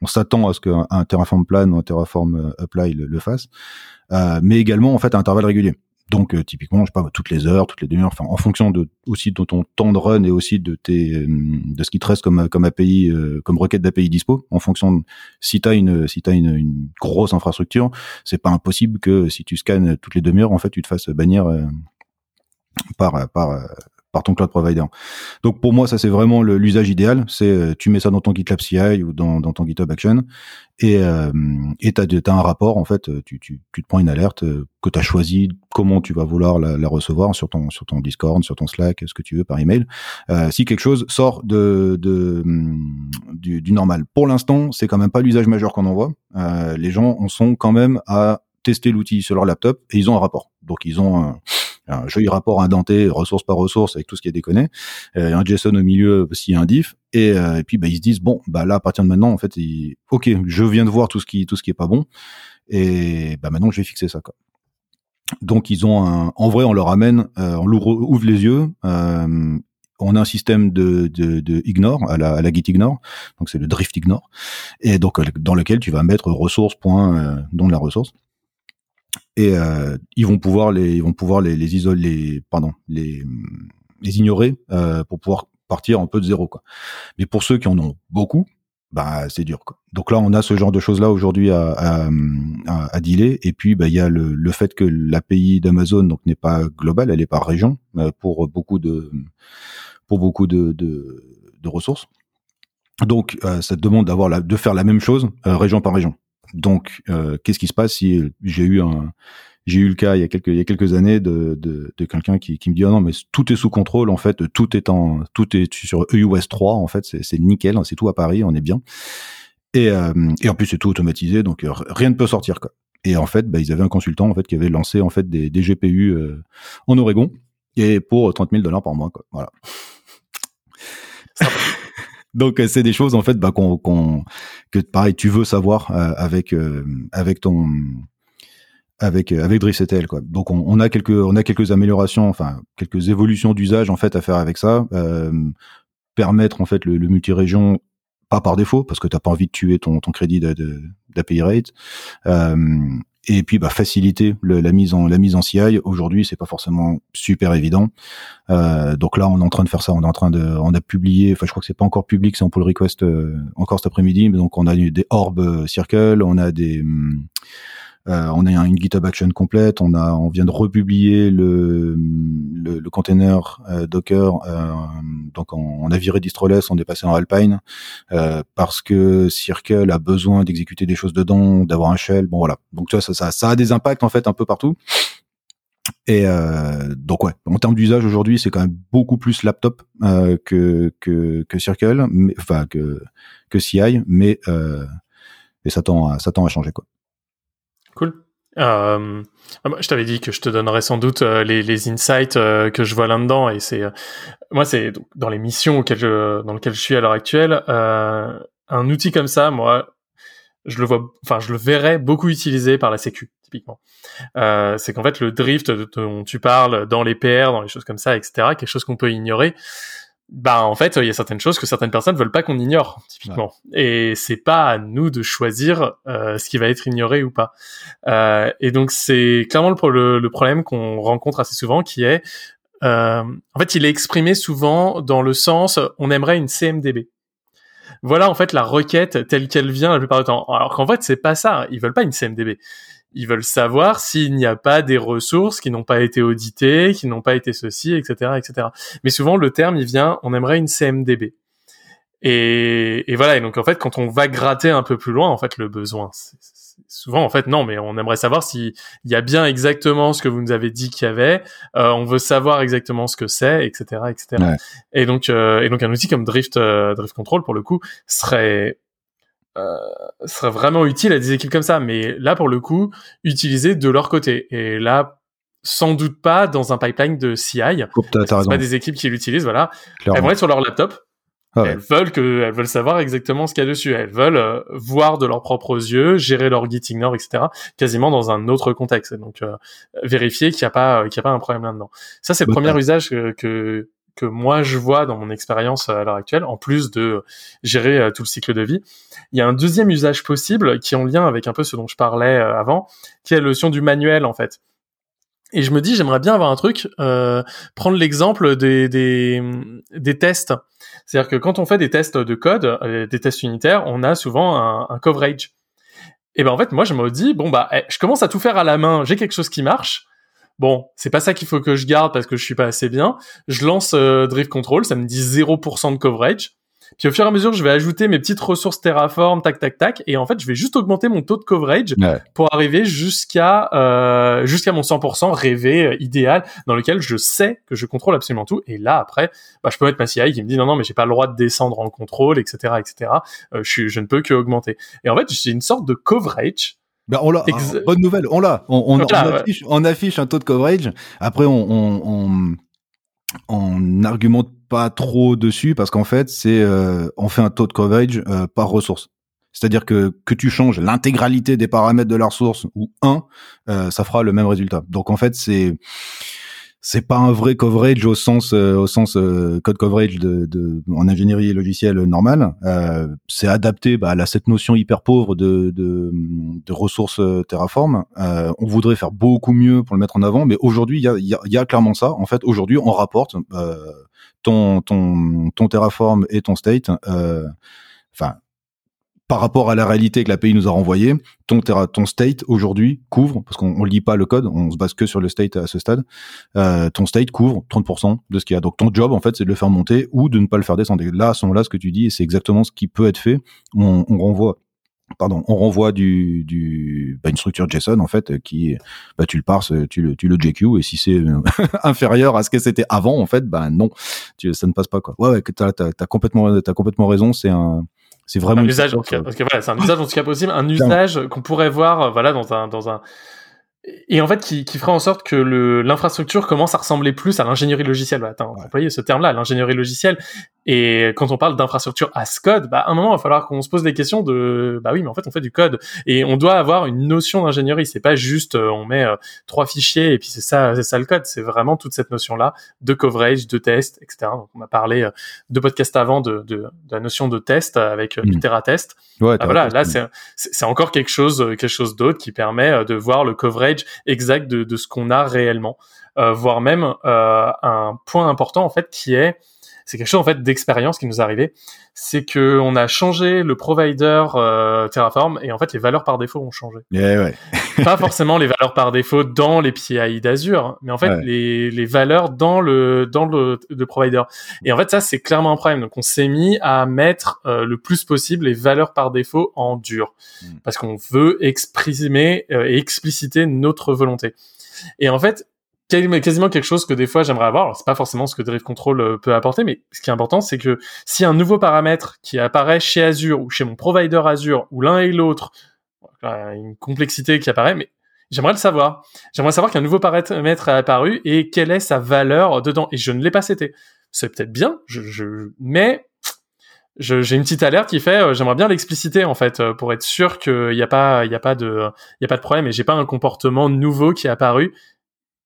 B: on s'attend à ce qu'un Terraform Plan ou un Terraform euh, Apply le, le fasse, euh, mais également en fait à intervalles réguliers. Donc euh, typiquement, je sais pas, toutes les heures, toutes les demi-heures, enfin en fonction de aussi de ton temps de run et aussi de tes euh, de ce qui te reste comme comme API, euh, comme requête d'API dispo, en fonction de si t'as une si t'as une, une grosse infrastructure, c'est pas impossible que si tu scannes toutes les demi-heures, en fait, tu te fasses bannir par par par ton cloud provider. Donc pour moi, ça c'est vraiment l'usage idéal. C'est euh, tu mets ça dans ton GitLab CI ou dans, dans ton GitHub Action et euh, et t'as as un rapport en fait. Tu, tu, tu te prends une alerte euh, que tu as choisi comment tu vas vouloir la, la, recevoir sur ton sur ton Discord, sur ton Slack, ce que tu veux par email. Euh, si quelque chose sort de, de du, du normal. Pour l'instant, c'est quand même pas l'usage majeur qu'on envoie. Euh, les gens en sont quand même à tester l'outil sur leur laptop et ils ont un rapport. Donc ils ont un, un joli rapport indenté, ressource par ressource, avec tout ce qui est déconné, euh, un JSON au milieu a un diff, et, euh, et, puis bah, ils se disent bon bah là à partir de maintenant en fait, ok je viens de voir tout ce qui tout ce qui est pas bon, et bah maintenant je vais fixer ça quoi. Donc ils ont un, en vrai on leur amène, euh, on ouvre les yeux. Euh, on a un système de, de, ignore à la, à la git ignore, donc c'est le drift ignore, et donc dans lequel tu vas mettre ressource point de la ressource et euh, ils vont pouvoir les ils vont pouvoir les les isoler pardon les les ignorer euh, pour pouvoir partir un peu de zéro quoi. Mais pour ceux qui en ont beaucoup, bah c'est dur quoi. Donc là on a ce genre de choses là aujourd'hui à, à, à, à dealer et puis bah il y a le, le fait que l'API d'Amazon donc n'est pas globale, elle est par région euh, pour beaucoup de pour beaucoup de, de, de ressources. Donc euh, ça te demande d'avoir de faire la même chose euh, région par région. Donc euh, qu'est-ce qui se passe si j'ai eu un j'ai eu le cas il y a quelques il y a quelques années de de, de quelqu'un qui, qui me dit oh non mais tout est sous contrôle en fait tout est en tout est sur EUS 3 en fait c'est nickel c'est tout à Paris on est bien. Et euh, et en plus c'est tout automatisé donc euh, rien ne peut sortir quoi. Et en fait bah, ils avaient un consultant en fait qui avait lancé en fait des, des GPU euh, en Oregon et pour 30 000 dollars par mois quoi. Voilà donc c'est des choses en fait bah, qu'on que pareil tu veux savoir euh, avec euh, avec ton avec avec DriftCTL quoi. Donc on, a quelques on a quelques améliorations, enfin quelques évolutions d'usage en fait à faire avec ça, euh, permettre en fait le, le multi-région pas par défaut parce que t'as pas envie de tuer ton ton crédit d'API rate. Euh, et puis bah, faciliter le, la mise en la mise en CI. Aujourd'hui, c'est pas forcément super évident. Euh, donc là, on est en train de faire ça. On est en train de, on a publié. Enfin, je crois que c'est pas encore public, c'est en pull request euh, encore cet après-midi. Donc on a des orb circle, on a des euh, on a une GitHub Action complète. On a, on vient de republier le le, le container euh, Docker. Euh, donc on, on, a viré distroless, on est passé en Alpine parce que Circle a besoin d'exécuter des choses dedans, d'avoir un shell. Bon voilà. Donc ça, ça, a des impacts en fait un peu partout. Et donc ouais, en termes d'usage aujourd'hui, c'est quand même beaucoup plus laptop que, que Circle, enfin que que CI, mais et ça tend à, ça tend à changer quoi.
A: Cool. Euh, je t'avais dit que je te donnerais sans doute euh, les, insights euh, que je vois là-dedans, et c'est moi c'est dans les missions dans lesquelles je suis à l'heure actuelle, un outil comme ça, moi, je le vois, enfin je le verrais beaucoup utilisé par la Sécu typiquement. c'est qu'en fait le drift dont tu parles dans les PR, dans les choses comme ça, etc., quelque chose qu'on peut ignorer bah en fait il y a certaines choses que certaines personnes veulent pas qu'on ignore typiquement. Ouais. et c'est pas à nous de choisir euh, ce qui va être ignoré ou pas. Euh, et donc c'est clairement le, le, le problème qu'on rencontre assez souvent qui est euh, en fait il est exprimé souvent dans le sens on aimerait une CMDB voilà en fait la requête telle qu'elle vient la plupart du temps. Alors qu'en fait c'est pas ça. Ils veulent pas une CMDB ils veulent savoir s'il n'y a pas des ressources qui n'ont pas été auditées, qui n'ont pas été ceci, etc., etc. Mais souvent, le terme, il vient, on aimerait une CMDB. Et, et voilà. Et donc, en fait, quand on va gratter un peu plus loin, en fait, le besoin, souvent, en fait, non, mais on aimerait savoir s'il y a bien exactement ce que vous nous avez dit qu'il y avait. Euh, on veut savoir exactement ce que c'est, etc., etc. Ouais. Et donc, euh, et donc, un outil comme Drift, euh, Drift Control, pour le coup, serait serait vraiment utile à des équipes comme ça. Mais là, pour le coup, utiliser de leur côté. Et là, sans doute pas dans un pipeline de CI. C'est pas des équipes qui l'utilisent, voilà. Clairement. Elles vont être sur leur laptop. Ah ouais. Elles veulent que, elles veulent savoir exactement ce qu'il y a dessus. Elles veulent euh, voir de leurs propres yeux, gérer leur git ignore, etc. Quasiment dans un autre contexte. Donc, euh, vérifier qu'il n'y a pas, qu'il n'y a pas un problème là-dedans. Ça, c'est le bah, premier usage que, que que moi je vois dans mon expérience à l'heure actuelle, en plus de gérer euh, tout le cycle de vie. Il y a un deuxième usage possible qui est en lien avec un peu ce dont je parlais euh, avant, qui est la notion du manuel en fait. Et je me dis, j'aimerais bien avoir un truc, euh, prendre l'exemple des, des, tests. C'est-à-dire que quand on fait des tests de code, des tests unitaires, on a souvent un, un coverage. Et ben en fait, moi je me dis, bon bah, eh, je commence à tout faire à la main, j'ai quelque chose qui marche, bon, c'est pas ça qu'il faut que je garde parce que je suis pas assez bien. Je lance euh, Drift Control, ça me dit 0% de coverage. Puis au fur et à mesure, je vais ajouter mes petites ressources Terraform, tac, tac, tac, et en fait, je vais juste augmenter mon taux de coverage ouais. pour arriver jusqu'à euh, jusqu'à mon 100% rêvé euh, idéal dans lequel je sais que je contrôle absolument tout. Et là, après, bah, je peux mettre ma CI qui me dit non, non, mais j'ai pas le droit de descendre en contrôle, etc., etc. Euh, je, suis, je ne peux que augmenter. Et en fait, j'ai une sorte de coverage
B: ben on l'a. Ex bonne nouvelle, on l'a. On, on, voilà, on, affiche, ouais. on, affiche, un taux de coverage. Après, on, on, on argumente pas trop dessus parce qu'en fait, c'est euh, on fait un taux de coverage euh, par ressource. C'est-à-dire que que tu changes l'intégralité des paramètres de la ressource ou un, euh, ça fera le même résultat. Donc en fait, c'est c'est pas un vrai coverage au sens euh, au sens euh, code coverage de, de en ingénierie logicielle normale. Euh, c'est adapté bah, à cette notion hyper pauvre de de, de ressources Terraform. on voudrait faire beaucoup mieux pour le mettre en avant, mais aujourd'hui il y a, y, a, y a, clairement ça. En fait, aujourd'hui on rapporte ton ton ton Terraform et ton state. Enfin par rapport à la réalité que l'API nous a renvoyée, ton, ton state aujourd'hui couvre, parce qu'on ne lit pas le code, on se base que sur le state à ce stade, euh, ton state couvre 30% de ce qu'il y a. Donc ton job, en fait, c'est de le faire monter ou de ne pas le faire descendre. Et là, à ce moment-là, ce que tu dis, c'est exactement ce qui peut être fait, on, on renvoie pardon, on renvoie du, du bah, une structure JSON en fait qui, bah, tu le parses, tu le, tu le JQ et si c'est inférieur à ce que c'était avant en fait, bah non, tu, ça ne passe pas quoi. Ouais, ouais, t'as, t'as complètement, t'as complètement raison. C'est un, c'est vraiment
A: un usage, parce que voilà, c'est un usage en tout cas possible, un usage qu'on pourrait voir, voilà, dans un, dans un, et en fait qui, qui ferait en sorte que l'infrastructure commence à ressembler plus à l'ingénierie logicielle. Bah, attends, employer ce terme-là, l'ingénierie logicielle. Et quand on parle d'infrastructure as code, bah, à un moment, il va falloir qu'on se pose des questions de, bah oui, mais en fait, on fait du code et on doit avoir une notion d'ingénierie. C'est pas juste, euh, on met euh, trois fichiers et puis c'est ça, c'est ça le code. C'est vraiment toute cette notion-là de coverage, de test, etc. Donc, on a parlé euh, de podcast avant de, de, de, la notion de test avec mmh. test
B: Ouais,
A: bah, voilà, là, c'est, c'est encore quelque chose, quelque chose d'autre qui permet de voir le coverage exact de, de ce qu'on a réellement, voire même euh, un point important en fait qui est c'est quelque chose en fait d'expérience qui nous est arrivé, c'est que on a changé le provider euh, Terraform et en fait les valeurs par défaut ont changé.
B: Yeah, ouais.
A: Pas forcément les valeurs par défaut dans les PI d'Azure, mais en fait les, les valeurs dans le dans le, le, provider. Et en fait ça c'est clairement un problème. Donc on s'est mis à mettre euh, le plus possible les valeurs par défaut en dur hmm. parce qu'on veut exprimer euh, et expliciter notre volonté. Et en fait, quasiment quelque chose que des fois j'aimerais avoir. C'est pas forcément ce que Drive Control euh, peut apporter, mais ce qui est important, c'est que si un nouveau paramètre qui apparaît chez Azure ou chez mon provider Azure ou l'un et l'autre, une complexité qui apparaît, mais j'aimerais le savoir. J'aimerais savoir qu'un nouveau paramètre est apparu et quelle est sa valeur dedans. Et je ne l'ai pas cité. C'est peut-être bien, je, je, mais j'ai une petite alerte qui fait euh, j'aimerais bien l'expliciter en fait euh, pour être sûr qu'il n'y a pas il y a pas de il y a pas de problème et j'ai pas un comportement nouveau qui est apparu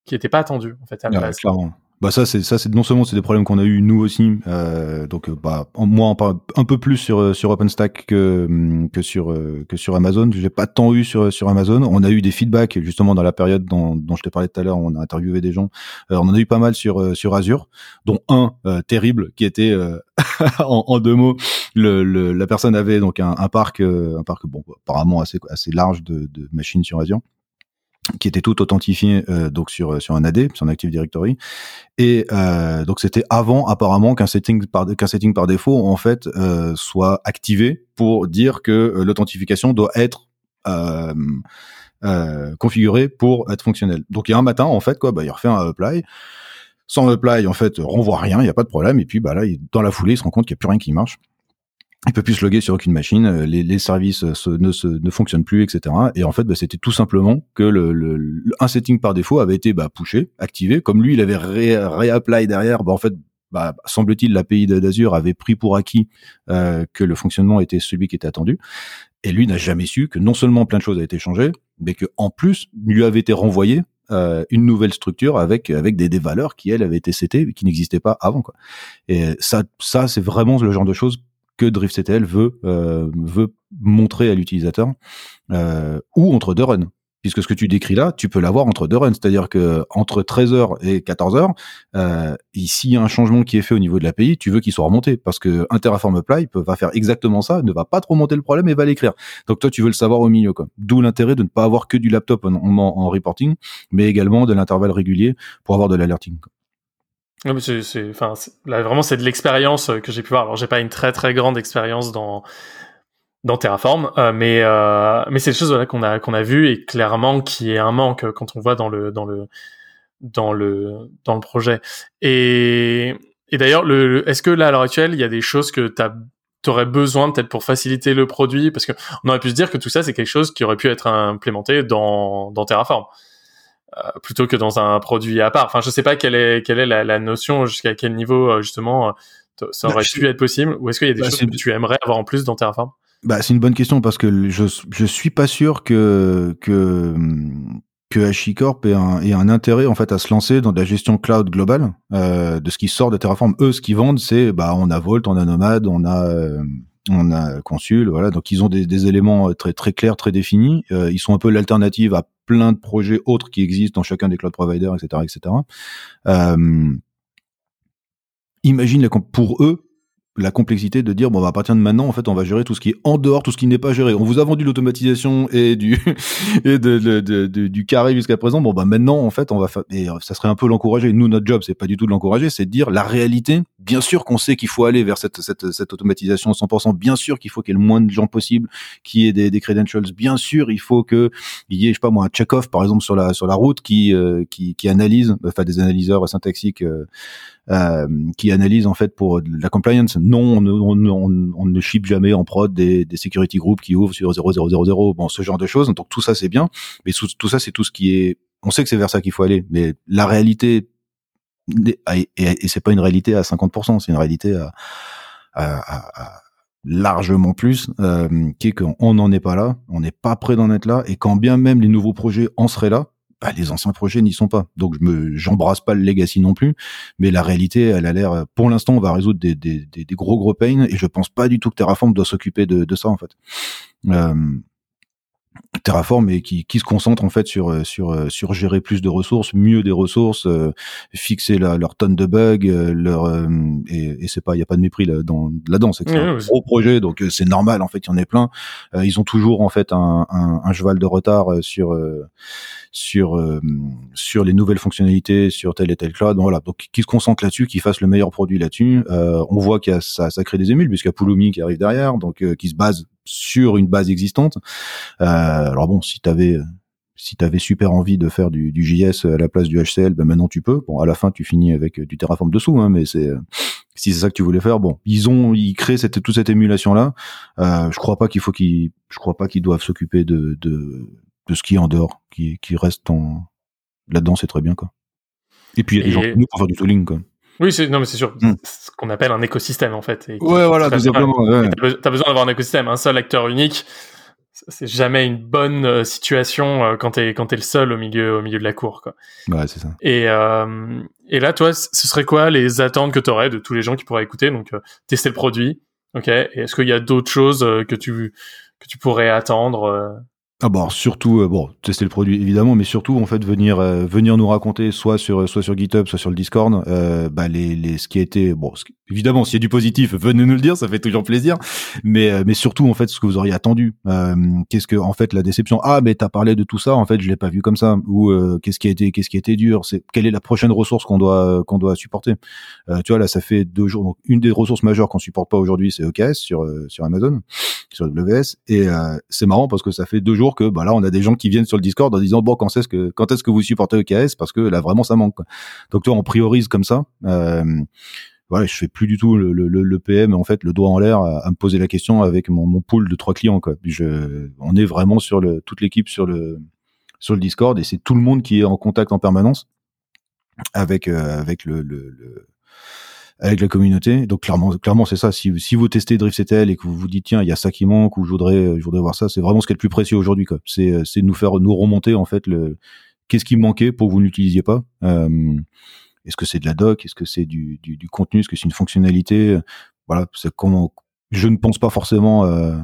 A: qui n'était pas attendu en fait à la base.
B: Bah ça c'est ça c'est non seulement c'est des problèmes qu'on a eu nous aussi euh, donc euh, bah moi on parle un peu plus sur euh, sur OpenStack que hum, que sur euh, que sur Amazon. J'ai pas tant eu sur sur Amazon. On a eu des feedbacks justement dans la période dont, dont je t'ai parlé tout à l'heure on a interviewé des gens. On en a eu pas mal sur sur Azure dont un terrible qui était en, en, deux mots le, le, la personne avait donc un, un parc un parc bon apparemment assez assez large de, de machines sur Azure qui était tout authentifié euh, donc sur sur un AD, sur un Active Directory, et euh, donc c'était avant apparemment qu'un setting par qu'un setting par défaut en fait euh, soit activé pour dire que euh, l'authentification doit être euh, configurée pour être fonctionnelle. Donc il y a un matin en fait quoi, bah il refait un apply. Sans apply en fait renvoie rien, il y a pas de problème, et puis bah là dans la foulée il se rend compte qu'il y a plus rien qui marche il peut plus se loguer sur aucune machine, euh, les, les services euh, ne, se, ne fonctionnent plus, etc. Et en fait, bah, c'était tout simplement que le, le, un setting par défaut avait été bah, pushé, activé. Comme lui, il avait réapply ré derrière, bah, en fait, bah, semble-t-il, l'API d'Azure avait pris pour acquis euh, que le fonctionnement était celui qui était attendu. Et lui n'a jamais su que non seulement plein de choses avaient été changées, mais que en plus lui avait été renvoyé euh, une nouvelle structure avec avec des, valeurs qui elles avaient été setées qui n'existaient pas avant quoi. Et ça ça c'est vraiment le genre de choses que DriftCTL veut euh, veut montrer à l'utilisateur euh, ou entre deux runs puisque ce que tu décris là, tu peux l'avoir entre deux runs, c'est-à-dire que entre 13h et 14h, euh, un changement qui est fait au niveau de l'API, tu veux qu'il soit remonté, parce que un Terraform Apply va faire exactement ça, ne va pas trop monter le problème et va l'écrire. Donc toi, tu veux le savoir au milieu. D'où l'intérêt de ne pas avoir que du laptop en, reporting, mais également de l'intervalle régulier pour avoir de l'alerting.
A: C'est, vraiment c'est de l'expérience euh, que j'ai pu voir. Alors j'ai pas une très très grande expérience dans dans Terraform, euh, mais euh, mais c'est des choses qu'on a qu'on a vu et clairement qui est un manque quand on voit dans le dans le dans le dans le projet. Et et d'ailleurs, le, est-ce que là à l'heure actuelle, il y a des choses que tu aurais besoin peut-être pour faciliter le produit? Parce que on aurait pu se dire que tout ça c'est quelque chose qui aurait pu être implémenté dans dans Terraform. Euh, plutôt que dans un produit à part. Enfin, je sais pas quelle est quelle est la, la notion jusqu'à quel niveau euh, justement euh, ça aurait bah, pu être possible ou est-ce qu'il y a des bah, choses que tu aimerais avoir en plus dans Terraform?
B: Bah, c'est une bonne question parce que je je suis pas sûr que que que HashiCorp ait un, ait un intérêt en fait à se lancer dans de la gestion cloud globale euh, de ce qui sort de Terraform. Eux, ce qu'ils vendent, c'est bah on a Vault, on a Nomad, on a euh, on a Consul, voilà. Donc ils ont des, des éléments euh, très très clairs, très définis. Euh, ils sont un peu l'alternative à plein de projets autres qui existent dans chacun des cloud providers, etc., etc. Euh, imagine la pour eux la complexité de dire bon bah, à partir de maintenant en fait on va gérer tout ce qui est en dehors tout ce qui n'est pas géré. On vous a vendu l'automatisation et du et de, de- du carré jusqu'à présent. Bon bah maintenant en fait on va et euh, ça serait un peu l'encourager. Nous notre job c'est pas du tout de l'encourager c'est de dire la réalité bien sûr qu'on sait qu'il faut aller vers cette cette, cette automatisation 100% bien sûr qu'il faut qu'il y ait le moins de gens possible qui ait des, des credentials. Bien sûr il faut que il y ait je sais pas moi un check-off par exemple sur la sur la route qui euh, qui, qui analyse enfin des analyseurs syntaxiques euh, euh, qui analyse en fait pour la compliance. Non, on on, on, on ne ship jamais en prod des, des security groups qui ouvrent sur 0000, bon, ce genre de choses. Donc tout ça c'est bien, mais tout ça c'est tout ce qui est. On sait que c'est vers ça qu'il faut aller, mais la réalité et, et, et c'est pas une réalité à 50%, c'est une réalité à, à- à largement plus, euh, qui est qu'on n'en est pas là, on n'est pas prêt d'en être là, et quand bien même les nouveaux projets en seraient là, bah, les anciens projets n'y sont pas. Donc je me, j'embrasse pas le legacy non plus, mais la réalité, elle a l'air. Pour l'instant, on va résoudre des, gros gros pains, et je pense pas du tout que Terraform doit s'occuper de, de ça en fait. Euh, Terraform et qui, qui se concentre en fait sur euh, sur euh, sur gérer plus de ressources, mieux des ressources, euh, fixer la, leur tonne de bugs, euh, leur euh, et, et c'est pas il y a pas de mépris là dans là-dedans, c'est
A: Oui,
B: un
A: oui.
B: gros projet donc c'est normal en fait il y en ait plein. Euh, ils ont toujours en fait un, un, un cheval de retard sur sur sur les nouvelles fonctionnalités sur tel et tel cloud. Voilà donc qui se concentre là-dessus, qui fasse le meilleur produit là-dessus. Euh, on voit qu'il y a ça, ça crée des émules puisqu'il y a Pulumi qui arrive derrière donc euh, qui se base sur une base existante. Euh, alors bon, si t'avais si t'avais super envie de faire du, du JS à la place du HCL, ben maintenant tu peux. Bon, à la fin tu finis avec euh, du Terraform dessous, hein, mais c'est euh, si c'est ça que tu voulais faire, bon, ils ont ils créent cette toute cette émulation là. Euh, je crois pas qu'il faut qu'ils je crois pas qu'ils doivent s'occuper de, de de ce qui est en dehors, qui qui reste en là-dedans, c'est très bien quoi. Et puis il y a des
A: Et-
B: gens comme nous pour faire du tooling quoi.
A: Oui, c'est non mais c'est sûr,
B: Hmm.
A: ce qu'on appelle un écosystème en fait. et
B: Ouais, voilà, tout simplement. ouais.
A: T'as be- t'as besoin d'avoir un écosystème, un seul acteur unique. C'est jamais une bonne euh, situation euh, quand t'es quand t'es le seul au milieu au milieu de la cour quoi.
B: Ouais, c'est ça.
A: Et euh, et là toi, ce serait quoi les attentes que t'aurais de tous les gens qui pourraient écouter donc euh, tester le produit, ok? Est-ce qu'il y a d'autres choses que tu que tu pourrais attendre
B: Ah bon, alors, surtout euh, bon, tester le produit évidemment, mais surtout en fait venir euh, venir nous raconter soit sur soit sur GitHub, soit sur le Discord, euh, bah les les ce qui a été bon, évidemment s'il y a du positif, venez nous le dire, ça fait toujours plaisir, mais euh, mais surtout en fait ce que vous auriez attendu, Euh, qu'est-ce que en fait la déception, ah mais t'as parlé de tout ça, en fait je l'ai pas vu comme ça, ou euh, qu'est-ce qui a été qu'est-ce qui a été dur, c'est quelle est la prochaine ressource qu'on doit qu'on doit supporter, Euh, tu vois là ça fait deux jours, donc une des ressources majeures qu'on supporte pas aujourd'hui c'est EKS sur euh, sur Amazon sur AWS et euh, c'est marrant parce que ça fait deux jours que bah là on a des gens qui viennent sur le Discord en disant bon quand est-ce que quand est-ce que vous supportez EKS parce que là vraiment ça manque quoi. donc toi on priorise comme ça. Euh, voilà je fais plus du tout le, le, le- PM en fait le doigt en l'air à, à me poser la question avec mon, mon pool de trois clients quoi. Je on est vraiment sur le toute l'équipe sur le sur le Discord et c'est tout le monde qui est en contact en permanence avec euh, avec le, le- avec la communauté. Donc clairement, clairement c'est ça. Si, si vous testez DriftCTL et que vous vous dites tiens il y a ça qui manque ou je voudrais je voudrais voir ça, c'est vraiment ce qui est le plus précieux aujourd'hui. C'est euh, c'est nous faire nous remonter en fait le qu'est-ce qui manquait pour que vous n'utilisiez pas. Euh, est-ce que c'est de la doc, est-ce que c'est du, du, du contenu, est-ce que c'est une fonctionnalité? Voilà, c'est comment. Je ne pense pas forcément euh,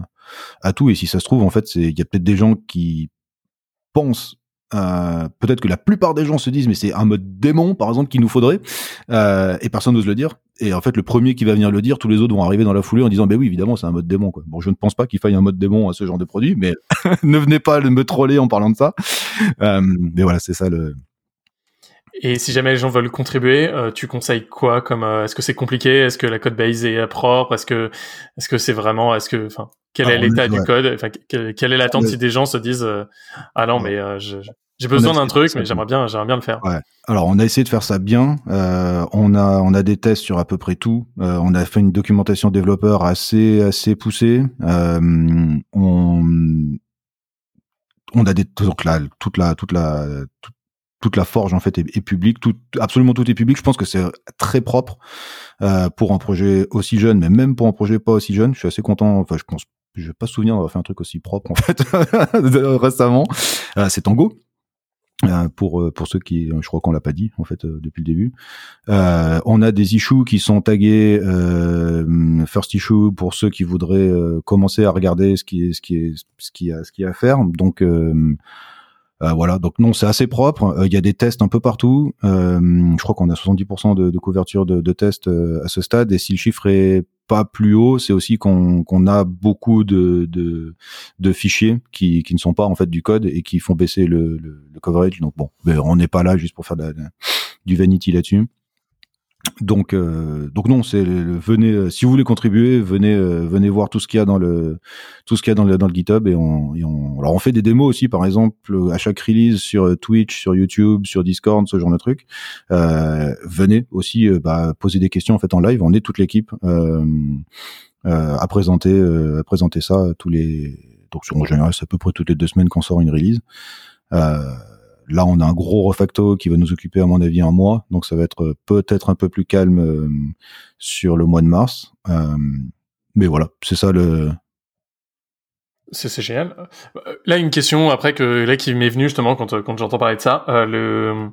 B: à tout et si ça se trouve en fait il y a peut-être des gens qui pensent euh, peut-être que la plupart des gens se disent mais c'est un mode démon par exemple qu'il nous faudrait. Euh, et personne n'ose le dire. Et en fait le premier qui va venir le dire tous les autres vont arriver dans la foulée en disant ben oui évidemment c'est un mode démon quoi. Bon je ne pense pas qu'il faille un mode démon à ce genre de produit mais ne venez pas me troller en parlant de ça. Euh, mais voilà c'est ça le
A: Et si jamais les gens veulent contribuer, euh, tu conseilles quoi comme euh, est-ce que c'est compliqué? Est-ce que la code base est euh, propre? Est-ce que est-ce que c'est vraiment est-ce que enfin quel est l'état du
B: ouais.
A: code? Enfin quelle, quelle est l'attente
B: Ouais.
A: si des gens se disent euh, ah non
B: Ouais.
A: mais euh, j'ai besoin d'un truc mais j'aimerais bien j'aimerais bien le faire.
B: Ouais. Alors on a essayé de faire ça bien. Euh, on a on a des tests sur à peu près tout. Euh, on a fait une documentation développeur assez assez poussée. Euh, on on a des donc là toute la toute la toute, toute la forge en fait est, est publique. Tout absolument tout est public. Je pense que c'est très propre euh, pour un projet aussi jeune, mais même pour un projet pas aussi jeune. Je suis assez content. Enfin je pense je vais pas souvenir d'avoir fait un truc aussi propre en fait récemment. Euh, c'est Tango. Euh, pour euh, pour ceux qui je crois qu'on l'a pas dit en fait euh, depuis le début euh, on a des issues qui sont tagués first issue pour ceux qui voudraient commencer à regarder ce qui est ce qui est ce qui a ce qui a à faire donc voilà donc non c'est assez propre il y a des tests un peu partout je crois qu'on a 70% de, de couverture de, de tests à ce stade et si le chiffre est pas plus haut, c'est aussi qu'on a beaucoup de, de, de, fichiers qui, qui ne sont pas en fait du code et qui font baisser le, le, le coverage. Donc bon, on n'est pas là juste pour faire du vanity là-dessus. Donc, euh, donc non, c'est venez euh, si vous voulez contribuer, venez euh, venez voir tout ce qu'il y a dans le tout ce qu'il y a dans le dans le GitHub et on, et on alors on fait des démos aussi, par exemple à chaque release sur Twitch, sur YouTube, sur Discord, ce genre de trucs. venez aussi bah, poser des questions en fait en live. On est toute l'équipe à présenter à présenter ça tous les donc en général c'est à peu près toutes les deux semaines qu'on sort une release. Euh, Là, on a un gros refacto qui va nous occuper, à mon avis, un mois. Donc, ça va être euh, peut-être un peu plus calme euh, sur le mois de mars. Euh, mais voilà, c'est ça le.
A: C'est génial. Là, une question après que là qui m'est venue justement quand, quand j'entends parler de ça. le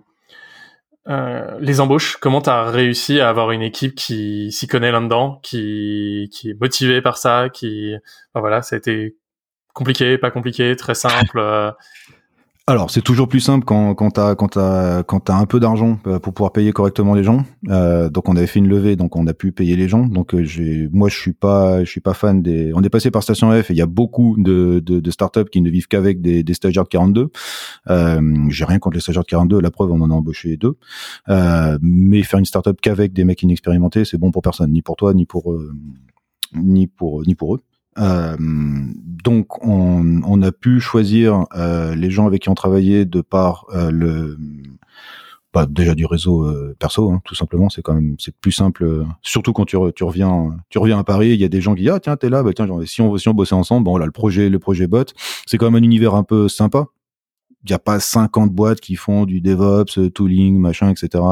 A: les embauches, comment tu as réussi à avoir une équipe qui s'y connaît là-dedans, qui, qui est motivée par ça, qui, voilà, ça a été compliqué, pas compliqué, très simple.
B: Alors, c'est toujours plus simple quand, quand tu quand as, quand as un peu d'argent euh, pour pouvoir payer correctement les gens. Euh, donc, on avait fait une levée, donc on a pu payer les gens. Donc, euh, moi, je suis pas, je suis pas fan des. On est passé par Station F et il y a beaucoup de, de, de startups qui ne vivent qu'avec des, des stagiaires de 42. Euh, j'ai rien contre les stagiaires de 42. La preuve, on en a embauché deux. Euh, mais faire une startup qu'avec des mecs inexpérimentés, c'est bon pour personne, ni pour toi, ni pour, euh, ni pour, ni pour eux. Euh, donc on, on, a pu choisir euh, les gens avec qui on travaillait de par euh, le bah, déjà du réseau euh, perso hein, tout simplement. C'est quand même c'est plus simple euh, surtout quand tu, reviens tu reviens à Paris il y a des gens qui disent ah tiens t'es là bah tiens si on si on bossait ensemble bon là le projet le projet bot c'est quand même un univers un peu sympa. Il n'y a pas 50 boîtes qui font du DevOps, tooling, machin, etc.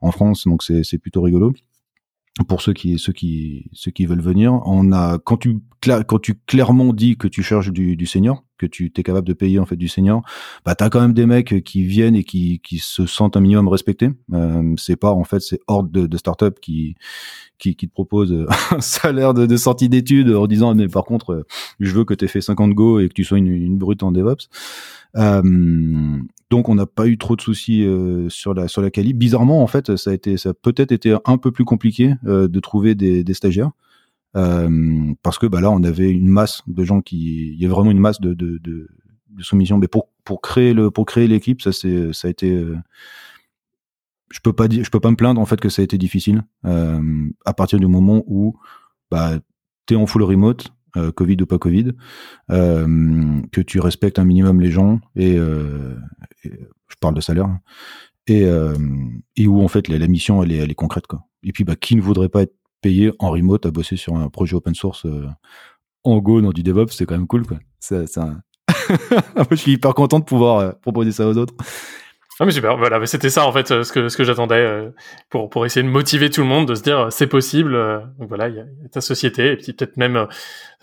B: en France, donc c'est plutôt rigolo pour ceux qui ceux qui ceux qui veulent venir. On a quand tu quand tu clairement dis que tu cherches du, du que tu es capable de payer en fait du senior bah t'as quand même des mecs qui viennent et qui qui se sentent un minimum respectés. Euh, c'est pas en fait c'est hors de, de start-up qui qui, qui te propose un salaire de, de sortie d'études en disant mais par contre je veux que tu aies fait 50 go et que tu sois une, une brute en DevOps. Euh, donc on n'a pas eu trop de soucis euh, sur la sur la quali. Bizarrement en fait, ça a été ça peut-être été un peu plus compliqué euh, de trouver des, des stagiaires euh, parce que bah là on avait une masse de gens qui il y a vraiment une masse de de, soumissions. Mais pour créer l'équipe, ça a été euh, je peux peux pas me plaindre en fait que ça a été difficile euh, à partir du moment où bah t'es en full remote Covid ou pas Covid, que tu respectes un minimum les gens et, je parle de salaire hein, et, où en fait la, mission elle est, concrète. Et puis bah qui ne voudrait pas être payé en remote à bosser sur un projet open source en Go dans du DevOps, c'est quand même cool quoi. Je suis hyper content de pouvoir proposer ça aux autres.
A: Ah mais super, voilà, c'était ça en fait ce que ce que j'attendais pour pour essayer de motiver tout le monde de se dire c'est possible. donc voilà, il y, a ta société et puis peut-être même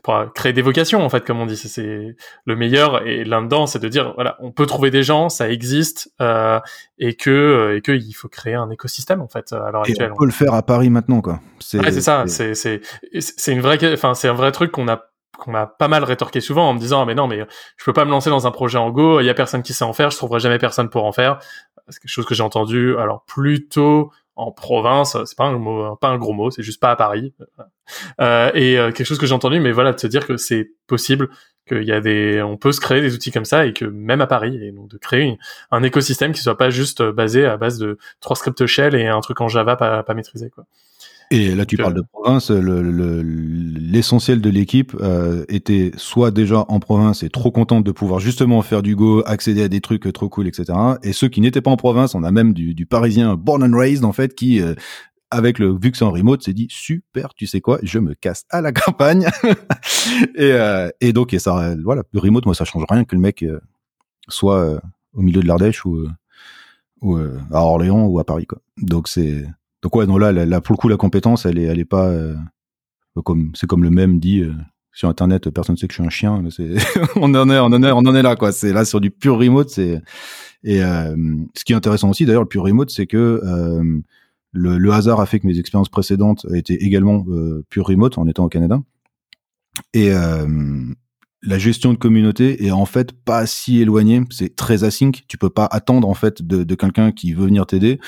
A: pour créer des vocations en fait comme on dit. C'est le meilleur et là-dedans c'est de dire voilà on peut trouver des gens ça existe euh, et que euh, et que il faut créer un écosystème en fait à l'heure actuelle
B: on peut le faire à Paris maintenant quoi.
A: C'est ouais, c'est ça c'est c'est c'est une vraie enfin c'est un vrai truc qu'on a qu'on m'a pas mal rétorqué souvent en me disant ah, mais non mais je peux pas me lancer dans un projet en Go il y a personne qui sait en faire je trouverai jamais personne pour en faire c'est quelque chose que j'ai entendu alors plutôt en province, c'est pas un pas un gros mot, c'est juste pas à Paris. Euh, et euh, quelque chose que j'ai entendu, mais voilà, de se dire que c'est possible, qu'il y a des, on peut se créer des outils comme ça et que même à Paris, et donc de créer un écosystème qui soit pas juste basé à base de trois scripts shell et un truc en Java pas, pas maîtrisé, quoi.
B: Et là, tu parles de province. L'essentiel de l'équipe euh, était soit déjà en province et trop contente de pouvoir justement faire du Go, accéder à des trucs trop cool, etc. Et ceux qui n'étaient pas en province, on a même du, du parisien born and raised en fait qui euh, avec le vu que c'est en remote, s'est dit super, tu sais quoi, je me casse à la campagne. et, euh, et donc et ça, voilà, le remote, moi ça change rien que le mec euh, soit euh, au milieu de l'Ardèche ou, ou à Orléans ou à Paris quoi. Donc c'est donc ouais, non là, là, pour le coup, la compétence, elle est, elle est pas euh, comme, c'est comme le même dit euh, sur internet. Personne ne sait que je suis un chien. C'est, on en est, on en est, on en est là quoi. C'est là sur du pur remote, c'est Et euh, ce qui est intéressant aussi, d'ailleurs, le pure remote, c'est que euh, le, le, hasard a fait que mes expériences précédentes étaient également euh, pure remote en étant au Canada. Et euh, la gestion de communauté est en fait pas si éloignée. C'est très async. Tu peux pas attendre en fait de, de quelqu'un qui veut venir t'aider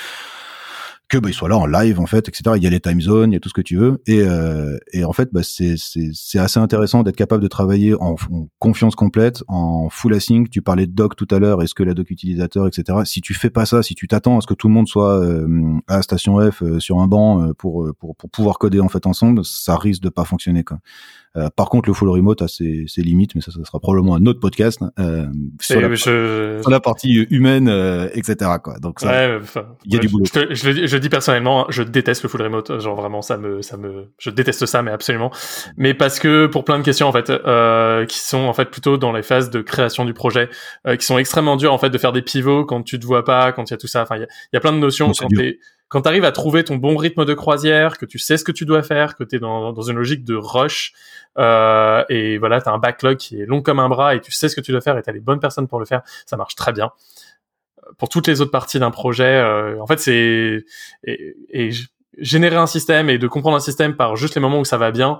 B: que bah, il soit là en live en fait, etc. Il y a les time zones, il y a tout ce que tu veux, et, euh, et en fait, bah, c'est c'est assez intéressant d'être capable de travailler en, en, confiance complète, en full async. Tu parlais de doc tout à l'heure, est-ce que la doc utilisateur, etc. Si tu fais pas ça, si tu t'attends à ce que tout le monde soit euh, à station F euh, sur un banc euh, pour, euh, pour pour pouvoir coder en fait ensemble, ça risque de pas fonctionner quoi. Euh, par contre, le full remote a ses, ses, limites, mais ça, ça sera probablement un autre podcast euh, sur, la, je... sur, la, partie humaine, euh, etc. Quoi. Donc, ça,
A: ouais, il y a du boulot. Je, je, je, dis personnellement, je déteste le full remote. Genre vraiment, ça me, ça me, je déteste ça, mais absolument. Mais parce que pour plein de questions en fait, euh, qui sont en fait plutôt dans les phases de création du projet, euh, qui sont extrêmement dures en fait de faire des pivots quand tu te vois pas, quand il y a tout ça. Enfin, il y, y, a plein de notions quand t'es quand tu arrives à trouver ton bon rythme de croisière, que tu sais ce que tu dois faire, que tu es dans, dans, une logique de rush, euh, et voilà, tu as un backlog qui est long comme un bras, et tu sais ce que tu dois faire, et tu as les bonnes personnes pour le faire, ça marche très bien. Pour toutes les autres parties d'un projet, euh, en fait, c'est... Et, et, générer un système et de comprendre un système par juste les moments où ça va bien,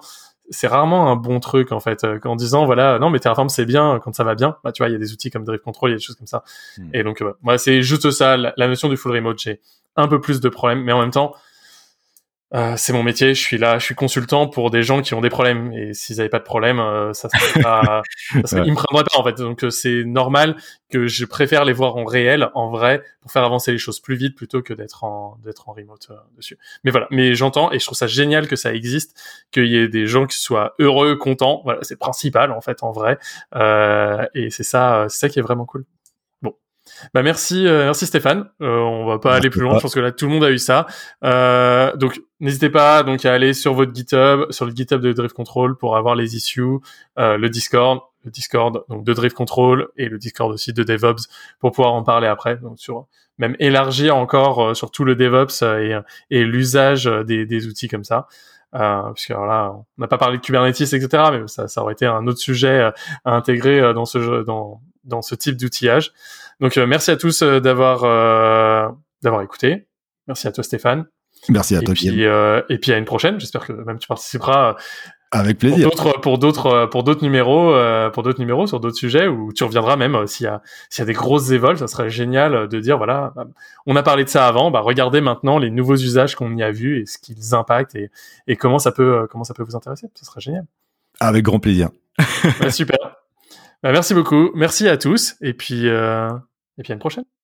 A: c'est rarement un bon truc en fait en disant voilà non mais Terraform c'est bien quand ça va bien bah tu vois il y a des outils comme Drive Control il y a des choses comme ça hmm. et donc euh, moi c'est juste ça la, la, notion du full remote j'ai un peu plus de problèmes, mais en même temps, euh, c'est mon métier, je suis là, je suis consultant pour des gens qui ont des problèmes et s'ils n'avaient pas de problème, euh, ça serait pas, ça serait, ils me prendraient pas en fait. Donc euh, c'est normal que je préfère les voir en réel, en vrai, pour faire avancer les choses plus vite plutôt que d'être en d'être en remote euh, dessus. Mais voilà, mais j'entends et je trouve ça génial que ça existe, qu'il y ait des gens qui soient heureux, contents. Voilà, c'est principal en fait en vrai, euh, et c'est ça, c'est ça qui est vraiment cool. Bah merci, euh, merci Stéphane. Euh, on va pas aller plus loin. Je pense que là tout le monde a eu ça. Euh, donc n'hésitez pas donc à aller sur votre GitHub, sur le GitHub de Drift Control pour avoir les issues, euh, le Discord, le Discord donc de Drift Control et le Discord aussi de DevOps pour pouvoir en parler après. Donc sur même élargir encore euh, sur tout le DevOps et, et l'usage des, des, outils comme ça. Euh, puisque alors là, on n'a pas parlé de Kubernetes, etc., mais ça, ça aurait été un autre sujet à intégrer dans ce jeu, dans dans ce type d'outillage. Donc euh, merci à tous euh, d'avoir euh, d'avoir écouté. Merci à toi Stéphane.
B: Merci à
A: et
B: toi.
A: Puis, et puis à une prochaine. J'espère que même tu participeras.
B: Avec plaisir.
A: Pour d'autres, pour d'autres, numéros, pour d'autres numéros sur d'autres sujets où tu reviendras même s'il y a, s'il y a des grosses évols, ça serait génial de dire voilà, on a parlé de ça avant, bah regardez maintenant les nouveaux usages qu'on y a vus et ce qu'ils impactent et, et comment ça peut, comment ça peut vous intéresser. Ça serait génial.
B: Avec grand plaisir.
A: Bah, super. Bah, merci beaucoup. Merci à tous. Et puis, euh, et puis à une prochaine.